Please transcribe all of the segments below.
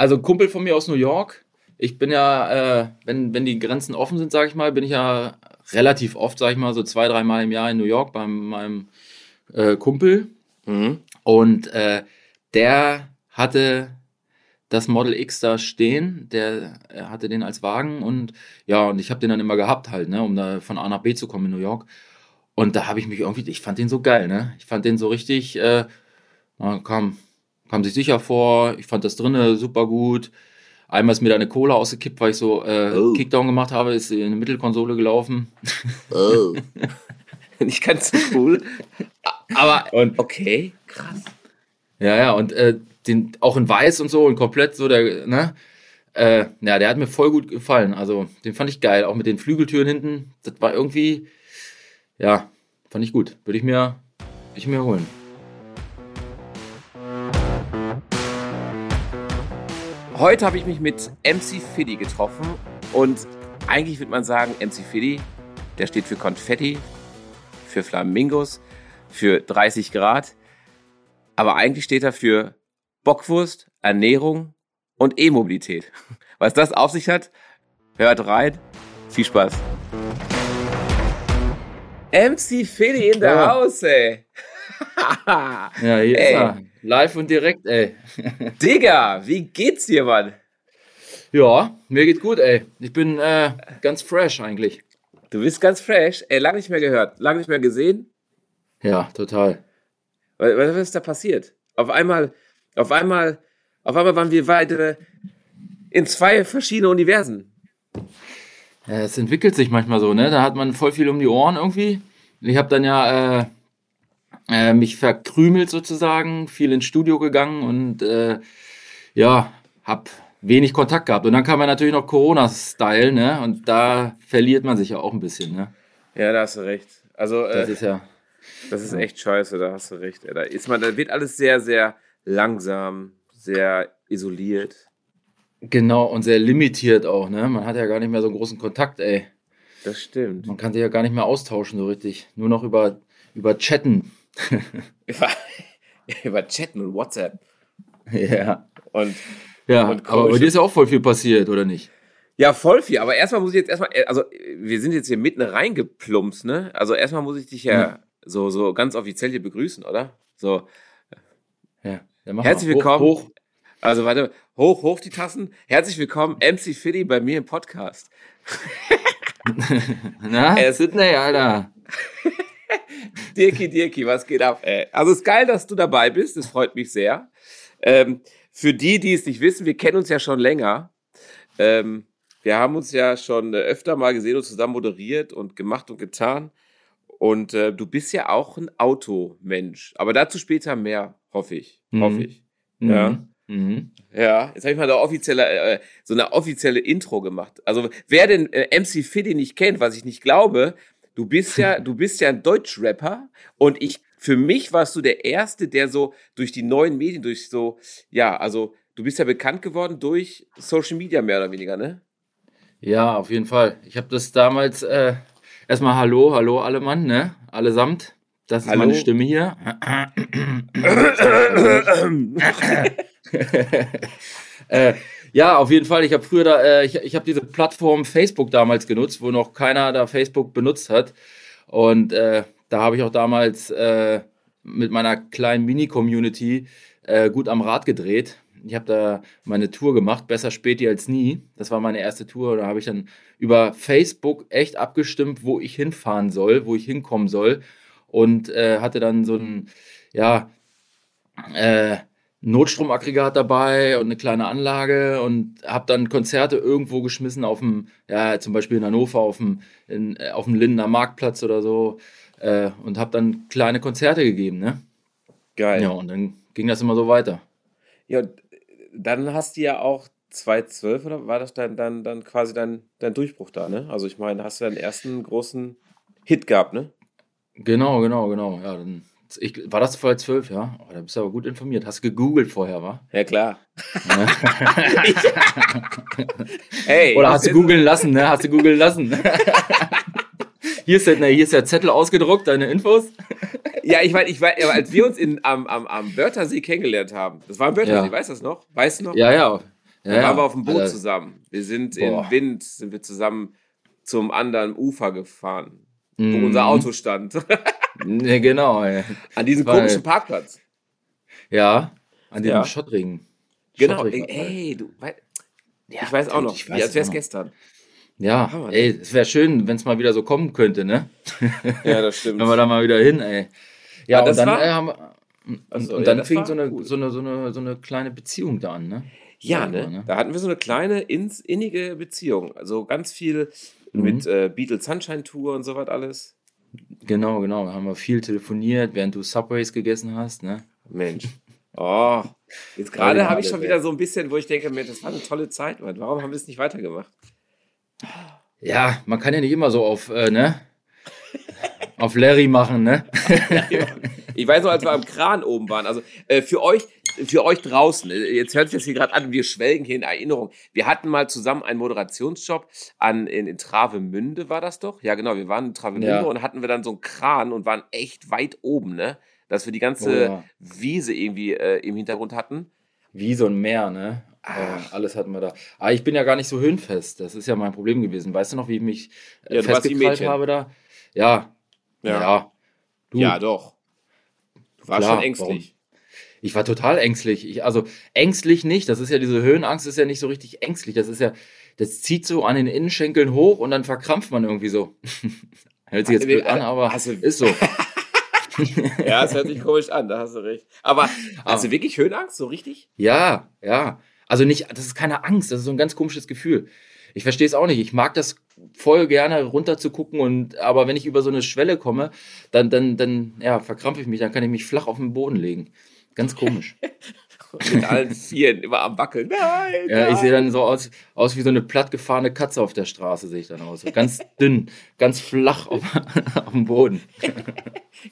Also Kumpel von mir aus New York. Ich bin ja, äh, wenn, wenn die Grenzen offen sind, sage ich mal, bin ich ja relativ oft, sage ich mal, so zwei, dreimal im Jahr in New York bei meinem äh, Kumpel. Mhm. Und äh, der hatte das Model X da stehen, der hatte den als Wagen und ja, und ich habe den dann immer gehabt halt, ne, um da von A nach B zu kommen in New York. Und da habe ich mich irgendwie, ich fand den so geil, ne? Ich fand den so richtig, äh, kam, kam sich sicher vor, ich fand das drinnen super gut. Einmal ist mir da eine Cola ausgekippt, weil ich so äh, oh. Kickdown gemacht habe, ist in eine Mittelkonsole gelaufen. Oh. Nicht ganz so cool. Aber und, okay, krass. Ja, ja, und äh, den auch in weiß und so und komplett so der, ne? Äh, ja, der hat mir voll gut gefallen. Also, den fand ich geil. Auch mit den Flügeltüren hinten. Das war irgendwie, ja, fand ich gut. Würde ich mir, würde ich mir holen. Heute habe ich mich mit MC Fiddy getroffen und eigentlich würde man sagen, MC Fiddy, der steht für Konfetti, für Flamingos, für 30 Grad, aber eigentlich steht er für Bockwurst, Ernährung und E-Mobilität. Was das auf sich hat, hört rein. Viel Spaß. MC Fiddy in der ja. Haus, ey. ja, hier ey. ist er. Live und direkt, ey. Digga, wie geht's dir, Mann? Ja, mir geht's gut, ey. Ich bin äh, ganz fresh eigentlich. Du bist ganz fresh? Ey, lange nicht mehr gehört, lange nicht mehr gesehen? Ja, total. Was, was ist da passiert? Auf einmal, auf einmal, auf einmal waren wir weitere in zwei verschiedene Universen. Ja, es entwickelt sich manchmal so, ne? Da hat man voll viel um die Ohren irgendwie. Ich habe dann ja äh, äh, mich verkrümelt sozusagen, viel ins Studio gegangen und äh, ja, hab wenig Kontakt gehabt. Und dann kam ja natürlich noch Corona-Style, ne? Und da verliert man sich ja auch ein bisschen, ne? Ja, da hast du recht. Also, das äh, ist ja. Das ist echt scheiße, da hast du recht. Da ist man, da wird alles sehr, sehr langsam, sehr isoliert. Genau, und sehr limitiert auch, ne? Man hat ja gar nicht mehr so einen großen Kontakt, ey. Das stimmt. Man kann sich ja gar nicht mehr austauschen so richtig. Nur noch über, über Chatten. Über, über Chatten und WhatsApp. Ja. Und, ja, und aber bei dir ist ja auch voll viel passiert, oder nicht? Ja, voll viel. Aber erstmal muss ich jetzt erstmal, äh, also wir sind jetzt hier mitten reingeplumpst, ne? Also erstmal muss ich dich ja, ja. so, so ganz offiziell hier begrüßen, oder? So. Ja. Herzlich willkommen. Hoch, hoch. Also warte, hoch, hoch die Tassen. Herzlich willkommen, MC Fiddy bei mir im Podcast. Na, Sydney, Alter. Dirki, Dirki, was geht ab? Ey? Also es ist geil, dass du dabei bist. Das freut mich sehr. Ähm, für die, die es nicht wissen, wir kennen uns ja schon länger. Ähm, wir haben uns ja schon äh, öfter mal gesehen und zusammen moderiert und gemacht und getan. Und äh, du bist ja auch ein Automensch. Aber dazu später mehr, hoffe ich. Mhm. Hoffe ich. Mhm. Ja. Mhm. Ja, jetzt habe ich mal eine offizielle, äh, so eine offizielle Intro gemacht. Also wer den äh, MC Fiddy nicht kennt, was ich nicht glaube, Du bist ja, du bist ja ein Deutschrapper und ich, für mich warst du der Erste, der so durch die neuen Medien, durch so, ja, also du bist ja bekannt geworden durch Social Media mehr oder weniger, ne? Ja, auf jeden Fall. Ich habe das damals äh, erstmal Hallo, Hallo alle Mann, ne? Allesamt. Das ist Hallo. meine Stimme hier. äh, ja, auf jeden Fall. Ich habe früher da, äh, ich, ich habe diese Plattform Facebook damals genutzt, wo noch keiner da Facebook benutzt hat. Und äh, da habe ich auch damals äh, mit meiner kleinen Mini-Community äh, gut am Rad gedreht. Ich habe da meine Tour gemacht, besser späti als nie. Das war meine erste Tour. Da habe ich dann über Facebook echt abgestimmt, wo ich hinfahren soll, wo ich hinkommen soll. Und äh, hatte dann so ein, ja, äh, Notstromaggregat dabei und eine kleine Anlage und habe dann Konzerte irgendwo geschmissen auf dem, ja, zum Beispiel in Hannover auf dem, in, äh, auf dem Lindener Marktplatz oder so äh, und habe dann kleine Konzerte gegeben, ne? Geil. Ja, und dann ging das immer so weiter. Ja, dann hast du ja auch 2012 oder war das dann, dann, dann quasi dein, dein Durchbruch da, ne? Also ich meine, hast du deinen ersten großen Hit gehabt, ne? Genau, genau, genau. Ja, dann ich, war das vor zwölf, ja? Oh, da bist du aber gut informiert. Hast du gegoogelt vorher, wa? Ja, klar. hey, Oder hast du googeln lassen, ne? Hast du googeln lassen. hier, ist der, ne, hier ist der Zettel ausgedruckt, deine Infos. ja, ich meine, ich weiß, als wir uns in, am, am, am Wörthersee kennengelernt haben, das war am Wörthersee, ja. weißt du das noch? Weißt du noch? Ja, ja. Ja, da waren wir auf dem Boot also, zusammen. Wir sind boah. im Wind, sind wir zusammen zum anderen Ufer gefahren, mm. wo mhm. unser Auto stand. Ne, genau. Ey. An diesem Weil, komischen Parkplatz. Ja, an diesem ja. Schottrigen. Genau, Schottrigen, ey, ey, du, ja, ich weiß auch noch, ich weiß als wäre es gestern. Ja, Hammer, ey, es wäre schön, wenn es mal wieder so kommen könnte, ne? Ja, das stimmt. wenn wir da mal wieder hin, ey. Ja, ja und dann war, äh, haben wir, und, also, und dann ja, fing so eine, cool. so, eine, so, eine, so eine kleine Beziehung da an, ne? Ja, ne? ne? Da hatten wir so eine kleine, ins, innige Beziehung. Also ganz viel mhm. mit äh, Beatles Sunshine Tour und so was alles. Genau, genau. Da haben wir viel telefoniert, während du Subways gegessen hast, ne? Mensch. Oh, jetzt gerade habe ich schon wieder so ein bisschen, wo ich denke, mir, das war eine tolle Zeit, Mann. Warum haben wir es nicht weitergemacht? Ja, man kann ja nicht immer so auf, äh, ne? auf Larry machen, ne? ich weiß noch, als wir am Kran oben waren. Also äh, für euch, für euch draußen, jetzt hört sich das hier gerade an, wir schwelgen hier in Erinnerung. Wir hatten mal zusammen einen Moderationsjob an, in, in Travemünde, war das doch? Ja, genau, wir waren in Travemünde ja. und hatten wir dann so einen Kran und waren echt weit oben, ne? Dass wir die ganze oh, ja. Wiese irgendwie äh, im Hintergrund hatten. Wiese und Meer, ne? Ach. alles hatten wir da. Aber ich bin ja gar nicht so höhenfest. Das ist ja mein Problem gewesen. Weißt du noch, wie ich mich äh, ja, festgekrallt habe da? Ja. Ja. Ja, du. ja doch. Du warst Klar, schon ängstlich. Ich war total ängstlich. Ich, also ängstlich nicht. Das ist ja diese Höhenangst, ist ja nicht so richtig ängstlich. Das ist ja, das zieht so an den Innenschenkeln hoch und dann verkrampft man irgendwie so. Hört sich jetzt blöd an, aber also, ist so. ja, es hört sich komisch an, da hast du recht. Aber hast du wirklich Höhenangst, so richtig? Ja, ja. Also nicht, das ist keine Angst, das ist so ein ganz komisches Gefühl. Ich verstehe es auch nicht. Ich mag das voll gerne runter zu gucken und aber wenn ich über so eine Schwelle komme, dann dann dann ja, verkrampfe ich mich, dann kann ich mich flach auf den Boden legen. Ganz komisch. Mit allen Vieren immer am Wackeln. Nein, ja, nein. ich sehe dann so aus, aus wie so eine plattgefahrene Katze auf der Straße, sehe ich dann aus. ganz dünn, ganz flach auf, auf dem Boden.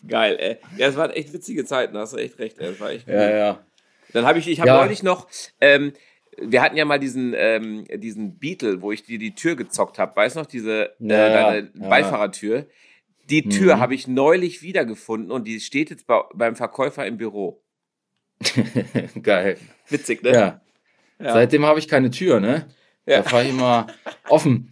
Geil, ey. Ja, es waren echt witzige Zeiten, hast du echt recht, ey. Das war echt cool. Ja, ja. Dann habe ich, ich habe ja. neulich noch, ähm, wir hatten ja mal diesen, ähm, diesen Beetle, wo ich dir die Tür gezockt habe. Weißt du noch, diese äh, ja, ja. Beifahrertür? Die Tür mhm. habe ich neulich wiedergefunden und die steht jetzt bei, beim Verkäufer im Büro. Geil. Witzig, ne? Ja. ja. Seitdem habe ich keine Tür, ne? Ja. Da fahre ich immer offen.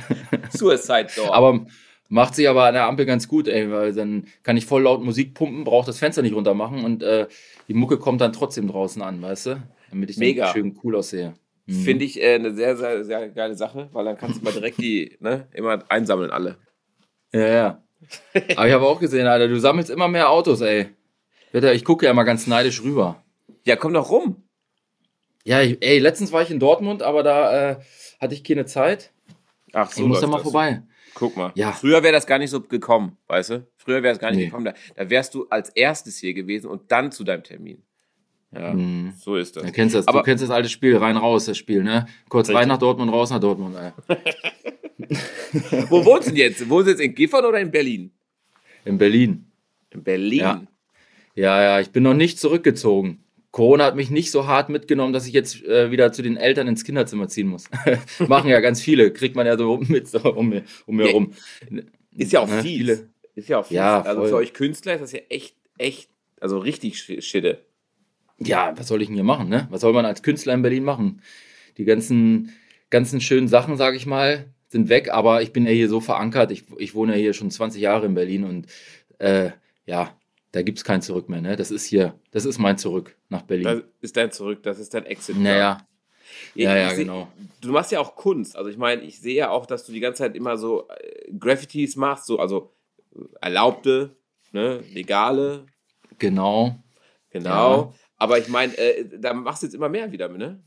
Suicide Door. Aber macht sich aber an der Ampel ganz gut, ey, weil dann kann ich voll laut Musik pumpen, brauche das Fenster nicht runter machen und äh, die Mucke kommt dann trotzdem draußen an, weißt du? Damit ich Mega. schön cool aussehe. Mhm. Finde ich äh, eine sehr, sehr, sehr geile Sache, weil dann kannst du mal direkt die, ne, immer einsammeln alle. Ja, ja. Aber ich habe auch gesehen, Alter, du sammelst immer mehr Autos, ey. Ich gucke ja mal ganz neidisch rüber. Ja, komm doch rum. Ja, ich, ey, letztens war ich in Dortmund, aber da äh, hatte ich keine Zeit. Ach so. Ich muss da mal das. vorbei. Guck mal. Ja. Früher wäre das gar nicht so gekommen, weißt du? Früher wäre es gar nicht nee. gekommen. Da, da, wärst du als erstes hier gewesen und dann zu deinem Termin. Ja, mhm. so ist das. Du kennst das, aber, du kennst das alte Spiel, rein raus, das Spiel, ne? Kurz richtig. rein nach Dortmund, raus nach Dortmund. Wo wohnst du denn jetzt? Wohnst du jetzt in Gifhorn oder in Berlin? In Berlin. In Berlin? Ja. Ja, ja, ich bin noch nicht zurückgezogen. Corona hat mich nicht so hart mitgenommen, dass ich jetzt äh, wieder zu den Eltern ins Kinderzimmer ziehen muss. Machen ja ganz viele, kriegt man ja so mit so um mir, um mir ja, rum. Ist ja auch ne, fies. Viele. Ist ja auch fies. Ja, also für euch Künstler ist das ja echt, echt, also richtig Schitte. Ja, was soll ich denn hier machen, ne? Was soll man als Künstler in Berlin machen? Die ganzen, ganzen schönen Sachen, sage ich mal, sind weg, aber ich bin ja hier so verankert. Ich, ich wohne ja hier schon 20 Jahre in Berlin und äh, ja, da gibt es kein Zurück mehr. Ne? Das ist hier, das ist mein Zurück nach Berlin. Das ist dein Zurück, das ist dein Exit. Naja. Ja, ja, seh, genau. Du machst ja auch Kunst. Also ich meine, ich sehe ja auch, dass du die ganze Zeit immer so äh, Graffitis machst, so, also äh, erlaubte, ne, legale. Genau. Genau. Ja. Aber ich meine, äh, da machst du jetzt immer mehr wieder, ne?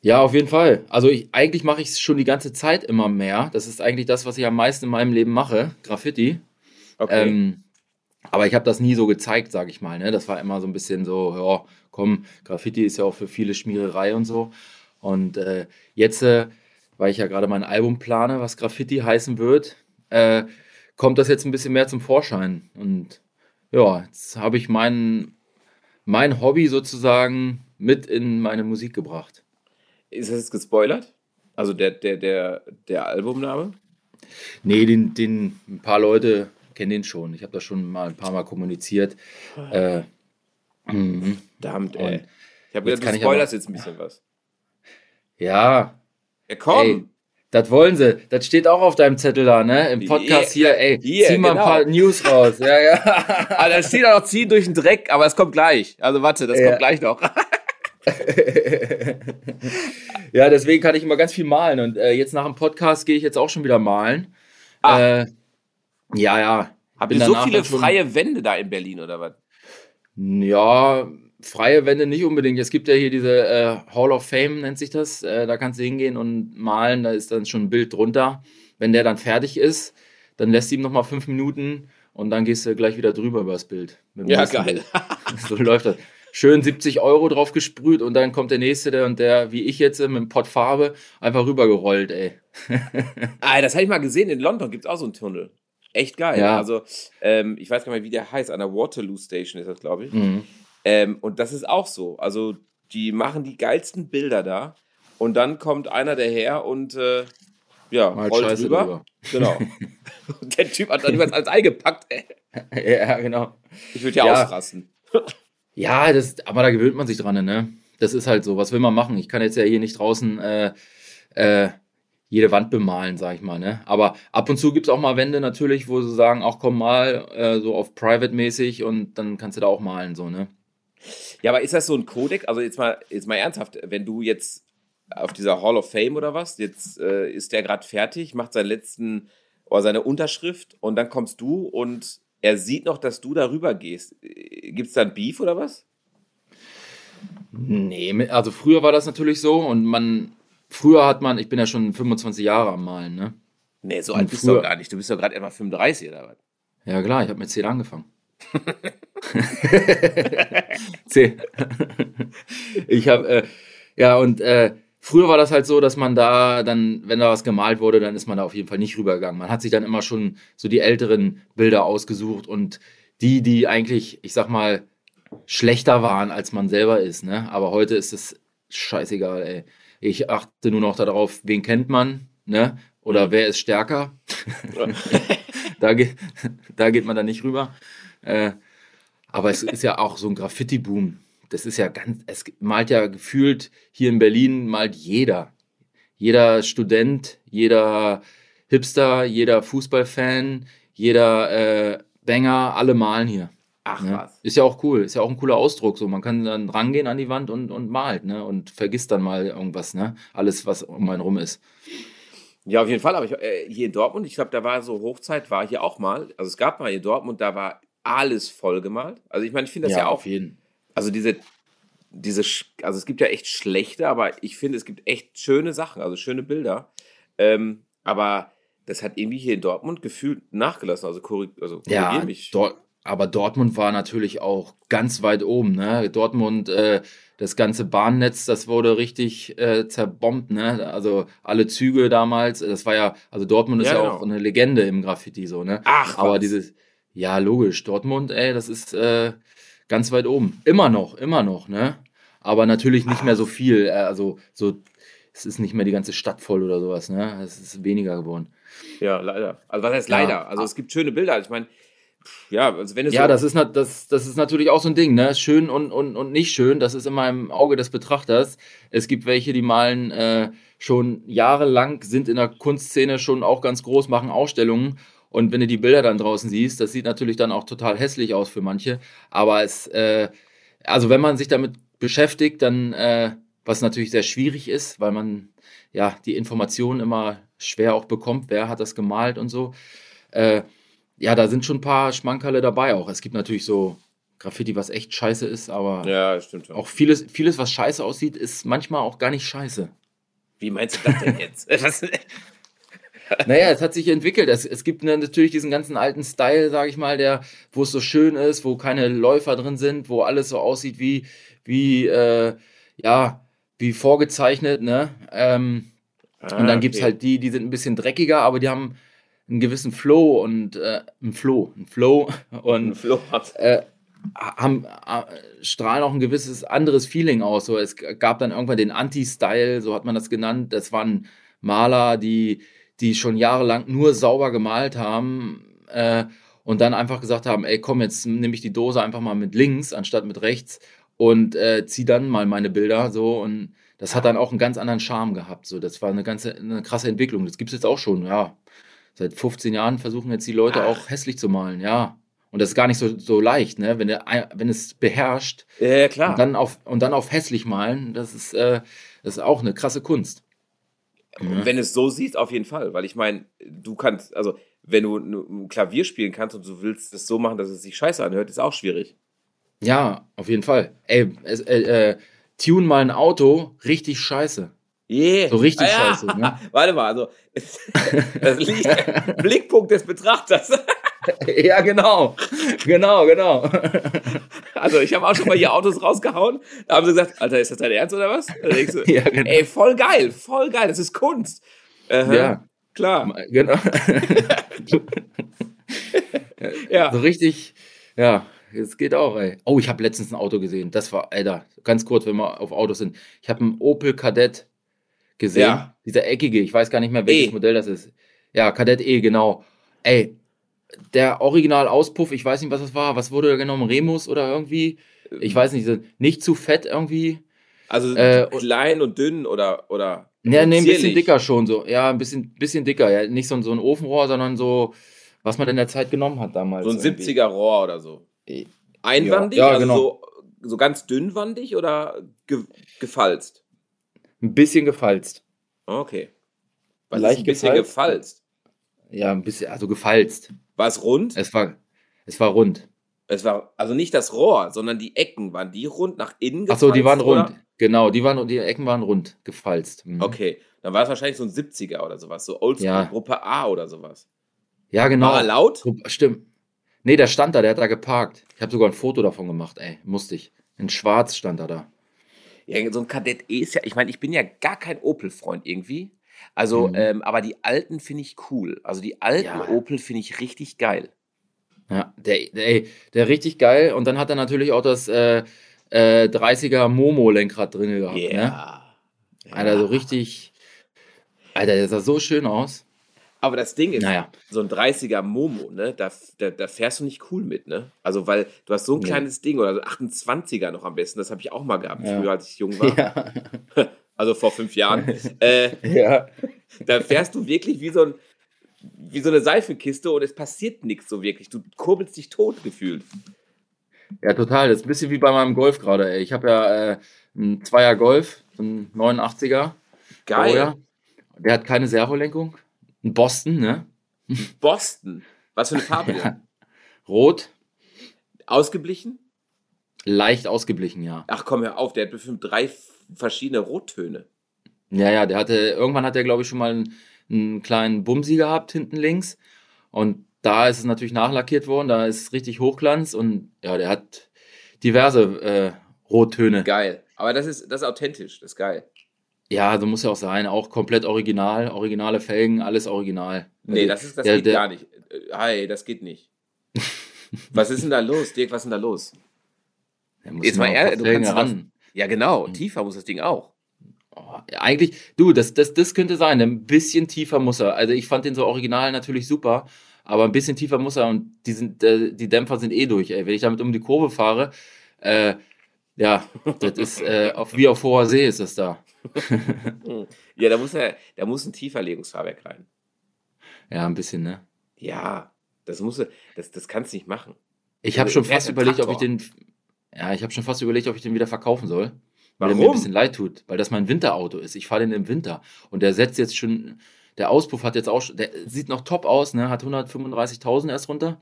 Ja, auf jeden Fall. Also ich, eigentlich mache ich es schon die ganze Zeit immer mehr. Das ist eigentlich das, was ich am meisten in meinem Leben mache, Graffiti. Okay. Ähm, aber ich habe das nie so gezeigt, sage ich mal. Ne? Das war immer so ein bisschen so, ja, komm, Graffiti ist ja auch für viele Schmiererei und so. Und äh, jetzt, äh, weil ich ja gerade mein Album plane, was Graffiti heißen wird, äh, kommt das jetzt ein bisschen mehr zum Vorschein. Und ja, jetzt habe ich mein, mein Hobby sozusagen mit in meine Musik gebracht. Ist das jetzt gespoilert? Also der, der, der, der Albumname? Nee, den, den ein paar Leute kenne den schon. Ich habe das schon mal ein paar Mal kommuniziert. Äh, mhm. Verdammt, ey. Ich habe gedacht, du spoilerst jetzt ein bisschen was. Ja. Ja, komm. Ey, das wollen sie. Das steht auch auf deinem Zettel da, ne? Im Podcast hier, ey. Hier, zieh mal genau. ein paar News raus. Ja, ja. Ah, da steht auch noch ziehen durch den Dreck, aber es kommt gleich. Also warte, das Ja. kommt gleich noch. ja, deswegen kann ich immer ganz viel malen. Und äh, jetzt nach dem Podcast gehe ich jetzt auch schon wieder malen. Ah. Äh, ja, ja. Habt ihr so viele freie Wände da in Berlin oder was? Ja, freie Wände nicht unbedingt. Es gibt ja hier diese äh, Hall of Fame, nennt sich das. Äh, da kannst du hingehen und malen, da ist dann schon ein Bild drunter. Wenn der dann fertig ist, dann lässt du ihm nochmal fünf Minuten und dann gehst du gleich wieder drüber über das Bild. Dem Ja, geil. Bild. So läuft das. Schön 70 Euro drauf gesprüht und dann kommt der nächste, der und der, wie ich jetzt, mit einem Pott Farbe, einfach rübergerollt, ey. Ah, das habe ich mal gesehen. In London gibt es auch so einen Tunnel. Echt geil. Ja. Also, ähm, ich weiß gar nicht mehr, wie der heißt. An der Waterloo Station ist das, glaube ich. Mhm. Ähm, und das ist auch so. Also, die machen die geilsten Bilder da. Und dann kommt einer daher und äh, ja, Mal rollt Scheiße rüber. drüber. Genau. und der Typ hat dann übrigens alles eingepackt. Ey. ja, genau. Ich würde ja, Ja. ausrasten. Ja, das, aber da gewöhnt man sich dran, ne? Das ist halt so. Was will man machen? Ich kann jetzt ja hier nicht draußen äh, äh, jede Wand bemalen, sag ich mal, ne? Aber ab und zu gibt es auch mal Wände natürlich, wo sie sagen, auch komm mal, äh, so auf Private-mäßig und dann kannst du da auch malen, so, ne? Ja, aber ist das so ein Kodex? Also jetzt mal, jetzt mal ernsthaft, wenn du jetzt auf dieser Hall of Fame oder was, jetzt äh, ist der gerade fertig, macht seinen letzten oder seine Unterschrift und dann kommst du und er sieht noch, dass du darüber gehst. Gibt es da ein Beef oder was? Nee, also früher war das natürlich so und man, früher hat man, ich bin ja schon 25 Jahre am Malen, ne? Nee, so Und alt bist du früher- doch gar nicht. Du bist doch gerade etwa 35 oder was? Ja klar, ich habe mit 10 angefangen. 10. ich habe, äh, ja und äh, früher war das halt so, dass man da dann, wenn da was gemalt wurde, dann ist man da auf jeden Fall nicht rübergegangen. Man hat sich dann immer schon so die älteren Bilder ausgesucht und die, die eigentlich, ich sag mal, schlechter waren, als man selber ist, ne? Aber heute ist es scheißegal, ey. Ich achte nur noch darauf, wen kennt man, ne? Oder wer ist stärker? da, geht, da geht man dann nicht rüber. Äh, aber es ist ja auch so ein Graffiti-Boom. Das ist ja ganz, es malt ja gefühlt hier in Berlin malt jeder. Jeder Student, jeder Hipster, jeder Fußballfan, jeder äh, Banger, alle malen hier. Ach Ne? was. Ist ja auch cool, ist ja auch ein cooler Ausdruck. So, man kann dann rangehen an die Wand und, und malt, ne? Und vergisst dann mal irgendwas, ne? Alles, was um einen rum ist. Ja, auf jeden Fall. Aber ich, äh, hier in Dortmund, ich glaube, da war so Hochzeit, war hier auch mal. Also es gab mal hier in Dortmund, da war alles vollgemalt. Also ich meine, ich finde das ja, auch auf jeden. also diese, diese, also es gibt ja echt schlechte, aber ich finde, es gibt echt schöne Sachen, also schöne Bilder. Ähm, aber das hat irgendwie hier in Dortmund gefühlt nachgelassen. Also, korrig also korrigier Ja, mich. Dor aber Dortmund war natürlich auch ganz weit oben. Ne? Dortmund, äh, das ganze Bahnnetz, das wurde richtig äh, zerbombt. Ne? Also alle Züge damals, das war ja, also Dortmund ist Ja, ja, genau. auch eine Legende im Graffiti so. Ne? Ach, Aber was. dieses, ja logisch, Dortmund, ey, das ist äh, ganz weit oben. Immer noch, immer noch. Ne? Aber natürlich nicht mehr so viel. Äh, also so, es ist nicht mehr die ganze Stadt voll oder sowas. Ne? Es ist weniger geworden. Ja, leider. Also was heißt Ja. leider? Also es gibt schöne Bilder. Ich meine, ja, also wenn es Ja, so, das ist, das, das ist natürlich auch so ein Ding, ne? Schön und, und, und nicht schön, das ist immer im Auge des Betrachters. Es gibt welche, die malen äh, schon jahrelang, sind in der Kunstszene schon auch ganz groß, machen Ausstellungen. Und wenn du die Bilder dann draußen siehst, das sieht natürlich dann auch total hässlich aus für manche. Aber es, äh, also wenn man sich damit beschäftigt, dann, äh, was natürlich sehr schwierig ist, weil man ja die Informationen immer schwer auch bekommt, wer hat das gemalt und so. Äh, ja, da sind schon ein paar Schmankerle dabei auch. Es gibt natürlich so Graffiti, was echt scheiße ist, aber ja, stimmt auch vieles, vieles, was scheiße aussieht, ist manchmal auch gar nicht scheiße. Wie meinst du das denn jetzt? Naja, es hat sich entwickelt. Es, es gibt natürlich diesen ganzen alten Style, sage ich mal, der, wo es so schön ist, wo keine Läufer drin sind, wo alles so aussieht wie, wie, äh, ja, wie vorgezeichnet, ne? Ähm, und dann gibt's halt die, die sind ein bisschen dreckiger, aber die haben einen gewissen Flow und äh, einen Flow, einen Flow und Flo hat. äh, haben, äh, strahlen auch ein gewisses anderes Feeling aus. So, es gab dann irgendwann den Anti-Style, so hat man das genannt. Das waren Maler, die, die schon jahrelang nur sauber gemalt haben äh, und dann einfach gesagt haben, ey komm, jetzt nehme ich die Dose einfach mal mit links anstatt mit rechts und äh, zieh dann mal meine Bilder so und das hat dann auch einen ganz anderen Charme gehabt. So, das war eine ganze eine krasse Entwicklung. Das gibt es jetzt auch schon, ja. Seit 15 Jahren versuchen jetzt die Leute Ach. auch hässlich zu malen, ja. Und das ist gar nicht so, so leicht, ne? Wenn, der, wenn es beherrscht Ja, ja klar. und dann auf, und dann auf hässlich malen, das ist, äh, das ist auch eine krasse Kunst. Und wenn es so siehst, auf jeden Fall. Weil ich meine, du kannst, also wenn du ein Klavier spielen kannst und du willst es so machen, dass es sich scheiße anhört, ist auch schwierig. Ja, auf jeden Fall. Ey, es, äh, äh, tune mal ein Auto richtig scheiße. Yeah. So richtig Ah, ja. scheiße, ne? Warte mal, also das liegt Blickpunkt des Betrachters. ja, genau. Genau, genau. Also ich habe auch schon mal hier Autos rausgehauen. Da haben sie gesagt, Alter, ist das dein Ernst oder was? Du, ja, genau. ey, voll geil, voll geil, das ist Kunst. Aha, Ja, Klar. genau. Ja. So richtig, ja, es geht auch, ey. Oh, ich habe letztens ein Auto gesehen. Das war, Alter, ganz kurz, wenn wir auf Autos sind. Ich habe einen Opel Kadett gesehen. Ja. Dieser eckige, ich weiß gar nicht mehr, welches E. Modell das ist. Ja, Kadett E, genau. Ey, der Original-Auspuff, ich weiß nicht, was das war. Was wurde da genommen? Remus oder irgendwie? Ich weiß nicht, nicht zu fett irgendwie. Also Äh, klein und dünn oder oder Ja, nee, ein bisschen dicker schon so. Ja, ein bisschen, bisschen dicker. Ja, nicht so, ein- so ein Ofenrohr, sondern so, was man in der Zeit genommen hat damals. So ein irgendwie. 70er Rohr oder so. Einwandig, Ja, ja, also genau. so, so ganz dünnwandig oder ge gefalzt? Ein bisschen gefalzt. Okay. Was Leicht ist ein bisschen gefalzt? gefalzt? Ja, ein bisschen, also gefalzt. War es rund? Es war, es war rund. Es war also nicht das Rohr, sondern die Ecken. Waren die rund nach innen Ach so, die waren gefalzt, rund. Genau, die waren, die Ecken waren rund, gefalzt. Mhm. Okay, dann war es wahrscheinlich so ein 70er oder sowas, so Oldschool, Ja. Gruppe A oder sowas. Ja, genau. War er laut? Stimmt. Nee, der stand da, der hat da geparkt. Ich habe sogar ein Foto davon gemacht, ey. Musste ich. In schwarz stand er da. Ja, so ein Kadett E ist ja, ich meine, ich bin ja gar kein Opel-Freund irgendwie. Also, Mhm. ähm, aber die alten finde ich cool. Also die alten Ja. Opel finde ich richtig geil. Ja, der, der, ey, der richtig geil. Und dann hat er natürlich auch das äh, äh, 30er Momo-Lenkrad drin gehabt. Ne? Ja. Alter, so richtig. Alter, der sah so schön aus. Aber das Ding ist, Naja. so ein 30er Momo, ne, da, da, da fährst du nicht cool mit, ne? Also, weil du hast so ein Nee. kleines Ding oder so 28er noch am besten, das habe ich auch mal gehabt, Ja. früher, als ich jung war. Ja. Also vor fünf Jahren. äh, ja. da fährst du wirklich wie so, ein, wie so eine Seifenkiste und es passiert nichts so wirklich. Du kurbelst dich tot gefühlt. Ja, total. Das ist ein bisschen wie bei meinem Golf gerade, ey. Ich habe ja äh, einen Zweier Golf, so einen 89er. Geil. Der hat keine Servolenkung. Ein Boston, ne? Boston. Was für eine Farbe denn? Rot, Ausgeblichen? leicht ausgeblichen, ja. Ach komm, hör auf, der hat bestimmt drei verschiedene Rottöne. Ja, ja, der hatte, irgendwann hat er, glaube ich, schon mal einen, einen kleinen Bumsi gehabt, hinten links. Und da ist es natürlich nachlackiert worden, da ist richtig Hochglanz und ja, der hat diverse äh, Rottöne. Geil. Aber das ist, das ist authentisch, das ist geil. Ja, so muss ja auch sein. Auch komplett original, originale Felgen, alles original. Nee, Also, das, ist, das der- geht der- gar nicht. Äh, Hi, das geht nicht. was ist denn da los, Dirk? Was ist denn da los? muss Jetzt mal ehrlich, du kannst was- ran. Ja, genau. Mhm. Tiefer muss das Ding auch. Oh, ja, eigentlich, du, das, das, das könnte sein. Ein bisschen tiefer muss er. Also ich fand den so original natürlich super, aber ein bisschen tiefer muss er und die, sind, äh, die Dämpfer sind eh durch. Ey. Wenn ich damit um die Kurve fahre, äh, ja, das ist äh, auf, wie auf hoher See ist das da. Ja, da muss, er, da muss ein Tieferlegungsfahrwerk rein. Ja, ein bisschen, ne? Ja, das muss er- das, das kannst du nicht machen. Ich habe Also, schon fast überlegt, ob ich Traktor. den. Ja, ich habe schon fast überlegt, ob ich den wieder verkaufen soll. Weil er mir ein bisschen leid tut, weil das mein Winterauto ist. Ich fahre den im Winter. Und der setzt jetzt schon. Der Auspuff hat jetzt auch schon. Der sieht noch top aus, ne? Hat 135.000 erst runter.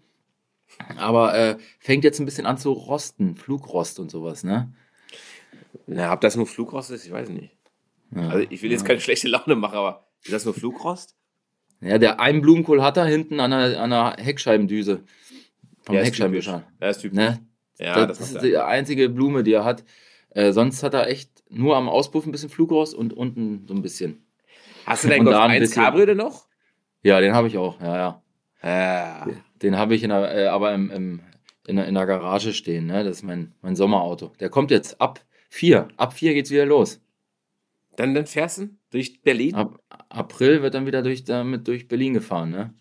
Aber äh, fängt jetzt ein bisschen an zu rosten. Flugrost und sowas, ne? Na, ob das nur Flugrost ist, ich weiß nicht. Ja. Also ich will jetzt keine schlechte Laune machen, aber ist das nur Flugrost? Ja, der einen Blumenkohl hat er hinten an der Heckscheibendüse. Vom Ja, Heckscheibenwischer. Ja, ist typisch. Ne? Ja, das, das, ist die einzige Blume, die er hat. Äh, sonst hat er echt nur am Auspuff ein bisschen Flugrost und unten so ein bisschen. Hast du deinen Golf da ein 1 bisschen- Cabrio denn noch? Ja, den habe ich auch, ja, ja. Ja. Den habe ich in der, äh, aber im, im, in, der, in der Garage stehen, ne? Das ist mein, mein Sommerauto. Der kommt jetzt ab vier. Ab vier geht's wieder los. Dann, dann fährst du durch Berlin? Ab April wird dann wieder durch, damit durch Berlin gefahren, ne?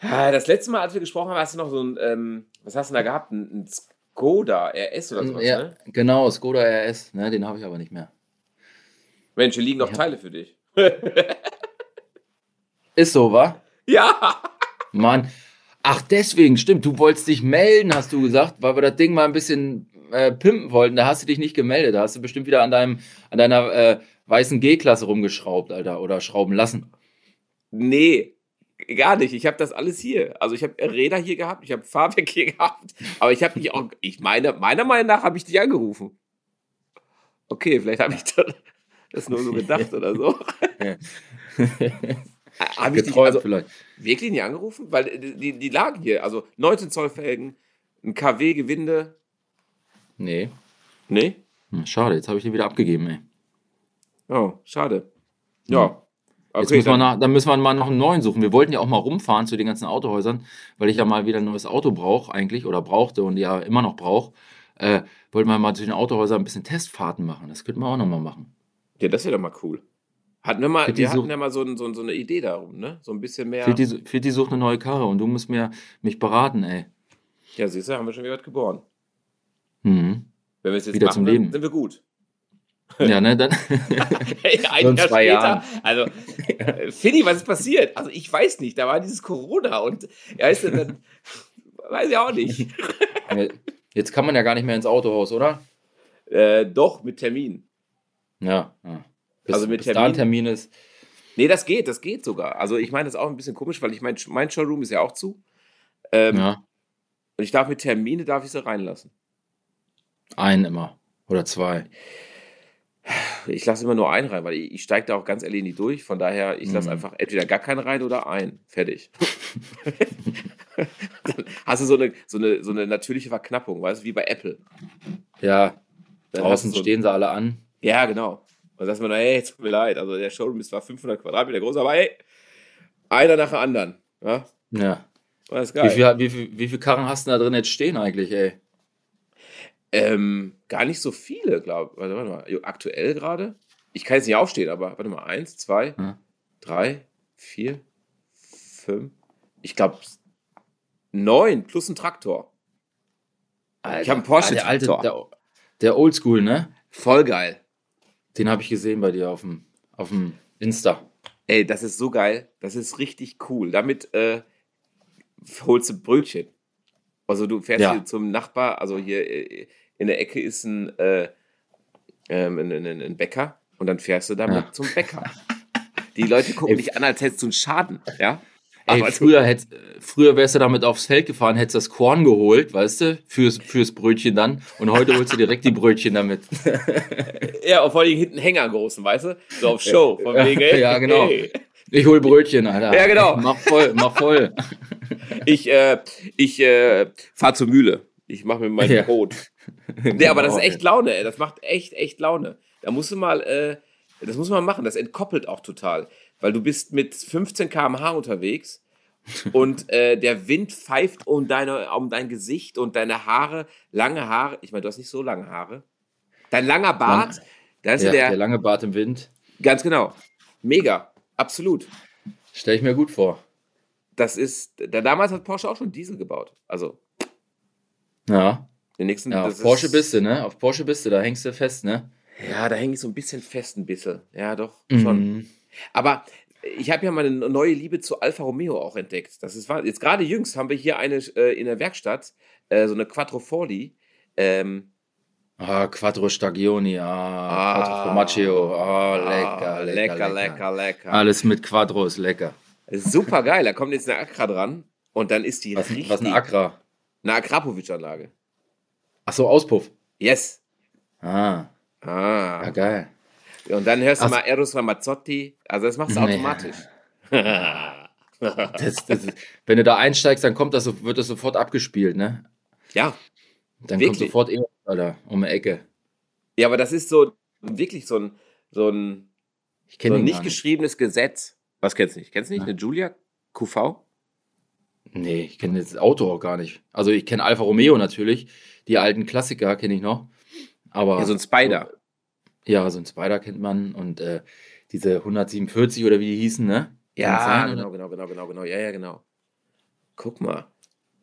Ah, Das letzte Mal, als wir gesprochen haben, hast du noch so ein, ähm, was hast du denn da gehabt? Ein, ein, Skoda RS oder sowas, ja, ne? genau, Skoda RS, ne, den habe ich aber nicht mehr. Mensch, hier liegen noch Ja. Teile für dich. Ist so, wa? ja! Mann. Ach, deswegen, stimmt. Du wolltest dich melden, hast du gesagt, weil wir das Ding mal ein bisschen äh, pimpen wollten. Da hast du dich nicht gemeldet. Da hast du bestimmt wieder an, deinem, an deiner äh, weißen G-Klasse rumgeschraubt, Alter. Oder schrauben lassen. Nee, gar nicht. Ich habe das alles hier. Also ich habe Räder hier gehabt, ich habe Fahrwerk hier gehabt, aber ich habe dich auch, ich meine, meiner Meinung nach habe ich dich angerufen. Okay, vielleicht habe ich das, nur so gedacht oder so. Habe ich dich also vielleicht. wirklich nicht angerufen? Weil die, die, lagen hier, also 19 Zoll Felgen, ein KW Gewinde. Nee. Nee? Hm, schade, jetzt habe ich den wieder abgegeben, ey. Oh, schade. Ja. Jetzt Okay, müssen wir dann, nach, dann müssen wir mal noch einen neuen suchen. Wir wollten ja auch mal rumfahren zu den ganzen Autohäusern, weil ich ja mal wieder ein neues Auto brauche eigentlich oder brauchte und ja immer noch brauche. Äh, wollten wir mal zu den Autohäusern ein bisschen Testfahrten machen. Das könnten wir auch noch mal machen. ja, das wäre doch mal cool. Hatten wir mal, die wir hatten ja mal so, ein, so, ein- so eine Idee darum, ne? So ein bisschen mehr. Fitti sucht eine neue Karre und du musst mir mich beraten, ey. Ja, siehst du, haben wir schon wieder was geboren. Mhm. Wenn wir es jetzt Wieder machen, zum dann Leben. sind wir gut. Ja, ne, dann. Hey, ein Jahr zwei später, Jahren. also, äh, Finny, was ist passiert? Also, ich weiß nicht, da war dieses Corona und, ja, ist ja dann, weiß ich auch nicht. Jetzt kann man ja gar nicht mehr ins Autohaus, oder? Äh, doch, mit Termin. Ja. ja. Bis, Also mit bis da Termin? ein Termin ist. Nee, das geht, das geht sogar. Also, ich meine, das ist auch ein bisschen komisch, weil ich mein, mein Showroom ist ja auch zu. Ähm, Ja. Und ich darf mit Termine, darf ich sie reinlassen. Einen immer. Oder zwei. Ich lasse immer nur einen rein, weil ich, ich steige da auch ganz ehrlich nicht durch. Von daher, ich lasse Mhm. einfach entweder gar keinen rein oder einen. Fertig. Dann hast du so eine, so, eine, so eine natürliche Verknappung, weißt du, wie bei Apple. Ja. Dann Draußen du so- stehen sie alle an. Ja, genau. Und dann sagt man, hey, tut mir leid. Also der Showroom ist zwar 500 Quadratmeter groß, aber hey, einer nach dem anderen. Ja, Ja. das ist Wie geil. viel, wie, viel, wie viel Karren hast du da drin jetzt stehen eigentlich, ey? Ähm, gar nicht so viele, glaube ich. Warte, warte mal. Aktuell gerade? Ich kann jetzt nicht aufstehen, aber warte mal. Eins, zwei, Ja. drei, vier, fünf. Ich glaube, neun plus ein Traktor. Ich habe einen Porsche Ah, der alte, Traktor. der, der Oldschool, ne? Voll geil. Den habe ich gesehen bei dir auf dem, auf dem Insta. Ey, das ist so geil. Das ist richtig cool. Damit äh, holst du Brötchen. Also du fährst Ja. hier zum Nachbar, also hier äh, in der Ecke ist ein, äh, ähm, ein, ein, Bäcker und dann fährst du damit Ja. zum Bäcker. Die Leute gucken Ey, dich an, als hättest du einen Schaden, ja? Ey, Aber früher, hätt, früher wärst du damit aufs Feld gefahren, hättest das Korn geholt, weißt du, fürs, fürs Brötchen dann. Und heute holst du direkt die Brötchen damit. ja, vor allem hinten Hänger großen, weißt du? So auf Show, von Ja, wegen, ey, ja, genau. Hey. Ich hol Brötchen, Alter. Ja, genau. Mach voll, mach voll. Ich, äh, ich äh, fahr zur Mühle. Ich mache mir mein Ja. Brot. Nee, aber das ist Genau, echt Laune, ey. Das macht echt, echt Laune. Da musst du mal, äh, das muss man machen. Das entkoppelt auch total. Weil du bist mit 15 km/h unterwegs und äh, der Wind pfeift um, deine, um dein Gesicht und deine Haare, lange Haare. Ich meine, du hast nicht so lange Haare. Dein langer Bart, Lang- da ist Ja, der, der lange Bart im Wind. ganz genau. Mega, absolut. Stell ich mir gut vor. Das ist, da damals hat Porsche auch schon Diesel gebaut. Also, Ja. den nächsten. Ja, auf Porsche ist- bist du, ne? Auf Porsche bist du, da hängst du fest, ne? Ja, da hänge ich so ein bisschen fest, ein bisschen. Ja, doch, schon. Mhm. Aber ich habe ja meine neue Liebe zu Alfa Romeo auch entdeckt. Das ist wahr. Jetzt gerade jüngst haben wir hier eine äh, in der Werkstatt, äh, so eine Quattroforli. Ähm, Ah, Quattro Stagioni, ah, Ah. Quattro Formaggio, ah, ah, lecker, lecker, lecker, lecker, lecker. Alles mit Quattro ist lecker. Super geil. Da kommt jetzt eine Accra dran und dann ist die Was, richtig. was ein Accra? Eine Akrapovic-Anlage. Ach so, Auspuff. Yes. Ah, Ah. ja, geil. Und dann hörst du Ach- mal Eros Ramazzotti. Also das machst du Nee. automatisch. Das, das ist, wenn du da einsteigst, dann kommt das, wird das sofort abgespielt, ne? ja. Dann Wirklich? kommt sofort Alter, um die Ecke. Ja, aber das ist so wirklich so ein, so ein Ich So ein nicht nicht. geschriebenes Gesetz. Was kennst du nicht? Kennst du nicht? Ja. Eine Julia QV? Nee, ich kenne das Auto auch gar nicht. Also ich kenne Alfa Romeo natürlich. Die alten Klassiker kenne ich noch. Aber Ja, so ein Spider. Ja, so ein Spider kennt man und äh, diese 147 oder wie die hießen, ne? Ja, sein, genau, genau, genau, genau, genau. Ja, ja, genau. Guck mal.